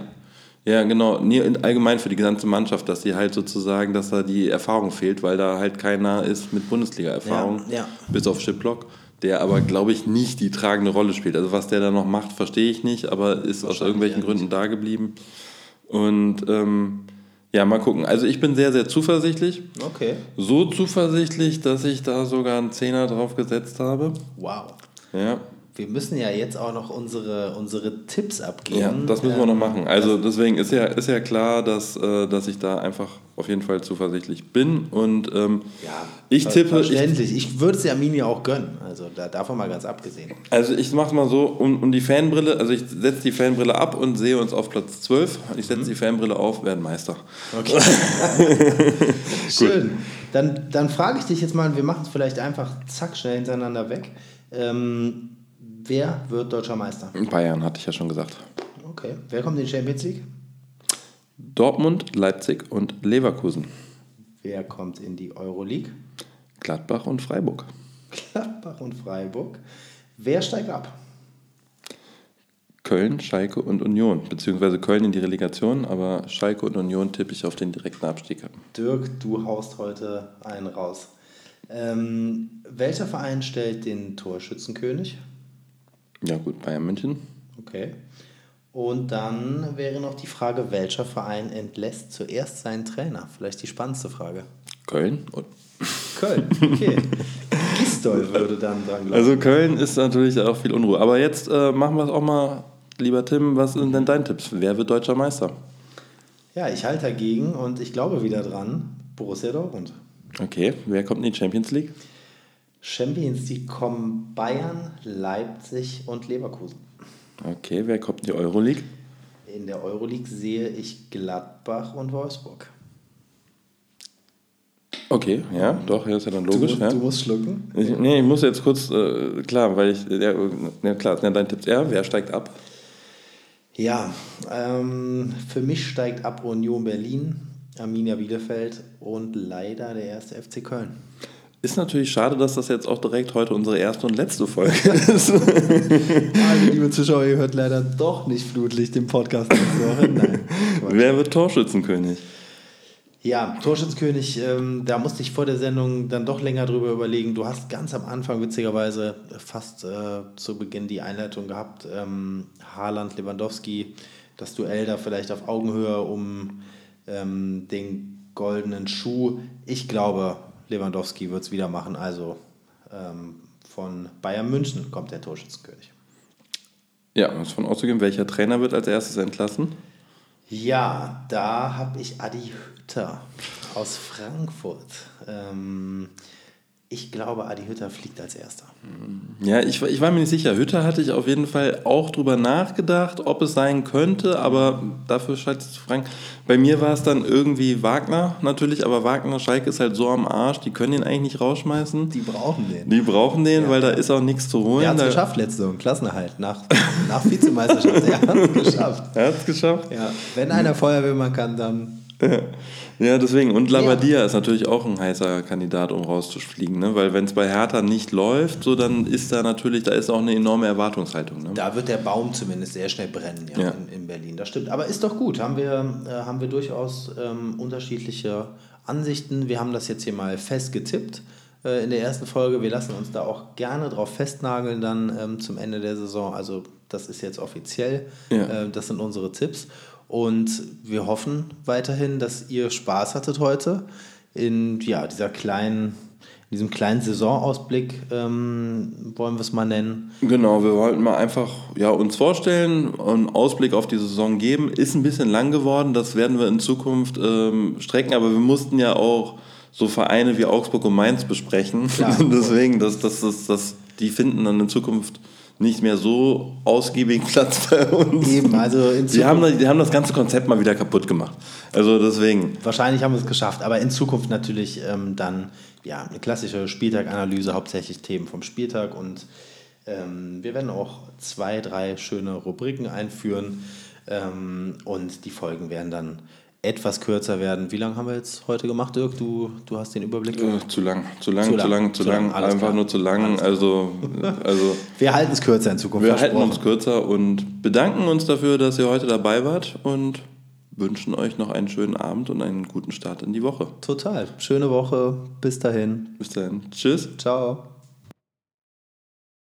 Ja, genau. Allgemein für die gesamte Mannschaft, dass sie halt sozusagen, dass da die Erfahrung fehlt, weil da halt keiner ist mit Bundesliga-Erfahrung,
ja, ja.
bis auf Shiplock der aber, glaube ich, nicht die tragende Rolle spielt. Also was der da noch macht, verstehe ich nicht, aber ist aus irgendwelchen Gründen da geblieben. Und ähm, ja, mal gucken. Also ich bin sehr, sehr zuversichtlich.
Okay.
So zuversichtlich, dass ich da sogar einen Zehner drauf gesetzt habe.
Wow.
Ja
wir müssen ja jetzt auch noch unsere, unsere Tipps abgeben.
Ja, das müssen wir noch machen. Also deswegen ist ja, ist ja klar, dass, äh, dass ich da einfach auf jeden Fall zuversichtlich bin. Und ähm,
ja,
ich tippe.
Verständlich. Ich, ich würde es ja Arminia auch gönnen. Also da, davon mal ganz abgesehen.
Also ich mache mal so, um, um die Fanbrille, also ich setze die Fanbrille ab und sehe uns auf Platz 12. Ich setze mhm. die Fanbrille auf, werden Meister.
Okay. Schön. Dann, dann frage ich dich jetzt mal, wir machen es vielleicht einfach zack schnell hintereinander weg. Ähm, Wer wird deutscher Meister?
Bayern, hatte ich ja schon gesagt.
Okay. Wer kommt in die Champions League?
Dortmund, Leipzig und Leverkusen.
Wer kommt in die Euroleague?
Gladbach und Freiburg.
Gladbach und Freiburg. Wer steigt ab?
Köln, Schalke und Union. Beziehungsweise Köln in die Relegation, aber Schalke und Union tippe ich auf den direkten Abstieg.
Dirk, du haust heute einen raus. Ähm, welcher Verein stellt den Torschützenkönig?
Ja, gut, Bayern München.
Okay. Und dann wäre noch die Frage, welcher Verein entlässt zuerst seinen Trainer? Vielleicht die spannendste Frage.
Köln.
Köln, okay. Gistol würde dann dran glauben.
Also Köln ist natürlich auch viel Unruhe. Aber jetzt äh, machen wir es auch mal, lieber Tim, was sind denn deine Tipps? Wer wird deutscher Meister?
Ja, ich halte dagegen und ich glaube wieder dran, Borussia Dortmund.
Okay, wer kommt in die Champions League?
Champions League kommen Bayern, Leipzig und Leverkusen.
Okay, wer kommt in die Euroleague?
In der Euroleague sehe ich Gladbach und Wolfsburg.
Okay, ja, doch, ja, ist ja dann logisch.
Du,
ja.
du musst schlucken.
Ich, nee, ich muss jetzt kurz, äh, klar, weil ich, ja, ja klar, sind ja deine Tipps. Ja, wer steigt ab?
Ja, ähm, für mich steigt ab Union Berlin, Arminia Bielefeld und leider der erste FC Köln.
Ist natürlich schade, dass das jetzt auch direkt heute unsere erste und letzte Folge ist.
Also, liebe Zuschauer, ihr hört leider doch nicht Flutlicht im Podcast. Nein.
Wer wird Torschützenkönig?
Ja, Torschützkönig, ähm, da musste ich vor der Sendung dann doch länger drüber überlegen. Du hast ganz am Anfang witzigerweise fast äh, zu Beginn die Einleitung gehabt. Ähm, Haaland, Lewandowski, das Duell da vielleicht auf Augenhöhe um ähm, den goldenen Schuh. Ich glaube, Lewandowski wird es wieder machen. Also ähm, von Bayern München kommt der Torschützenkönig.
Ja, um es von auszugehen, welcher Trainer wird als erstes entlassen?
Ja, da habe ich Adi Hütter aus Frankfurt. Ähm, ich glaube, Adi Hütter fliegt als erster.
Ja, ich, ich war mir nicht sicher. Hütter hatte ich auf jeden Fall auch drüber nachgedacht, ob es sein könnte, aber dafür scheint es zu fragen. Bei mir war es dann irgendwie Wagner natürlich, aber Wagner, Schalke ist halt so am Arsch, die können ihn eigentlich nicht rausschmeißen.
Die brauchen den.
Die brauchen den,
Ja.
weil da ist auch nichts zu holen.
Er hat es geschafft, letzte Saison. Klassenerhalt. Nach, nach Vizemeisterschaft. Er hat es geschafft.
Er hat es geschafft.
Ja, wenn einer Feuerwehrmann kann, dann.
Ja, deswegen. Und Labadia ist natürlich auch ein heißer Kandidat, um rauszufliegen, ne? weil wenn es bei Hertha nicht läuft, so dann ist da natürlich, da ist auch eine enorme Erwartungshaltung. Ne?
Da wird der Baum zumindest sehr schnell brennen ja,
Ja.
In, in Berlin. Das stimmt. Aber ist doch gut. Haben wir, äh, haben wir durchaus ähm, unterschiedliche Ansichten. Wir haben das jetzt hier mal fest getippt äh, in der ersten Folge. Wir lassen uns da auch gerne drauf festnageln dann ähm, zum Ende der Saison. Also das ist jetzt offiziell.
Ja.
Äh, das sind unsere Tipps. Und wir hoffen weiterhin, dass ihr Spaß hattet heute in ja, dieser kleinen, in diesem kleinen Saisonausblick, ähm, wollen wir es mal nennen.
Genau, wir wollten mal einfach ja, uns vorstellen, einen Ausblick auf die Saison geben. Ist ein bisschen lang geworden, das werden wir in Zukunft ähm, strecken, aber wir mussten ja auch so Vereine wie Augsburg und Mainz besprechen. Deswegen, das, das, das, das, die finden dann in Zukunft nicht mehr so ausgiebig Platz bei uns.
Eben, also in
Die haben, die haben das ganze Konzept mal wieder kaputt gemacht. Also deswegen.
Wahrscheinlich haben wir es geschafft, aber in Zukunft natürlich ähm, dann ja, eine klassische Spieltaganalyse, hauptsächlich Themen vom Spieltag und ähm, wir werden auch zwei, drei schöne Rubriken einführen ähm, und die Folgen werden dann etwas kürzer werden. Wie lange haben wir jetzt heute gemacht, Dirk? Du, du hast den Überblick?
Äh, zu lang, zu lang,
Zu
zu
lang,
lang, zu
zu lang,
lang.
alles
Einfach
klar.
nur zu lang. Also, also
Wir halten es kürzer in Zukunft.
wir halten uns kürzer und bedanken uns dafür, dass ihr heute dabei wart und wünschen euch noch einen schönen Abend und einen guten Start in die Woche.
Total. Schöne Woche. Bis dahin.
Bis dann. Tschüss.
Ciao.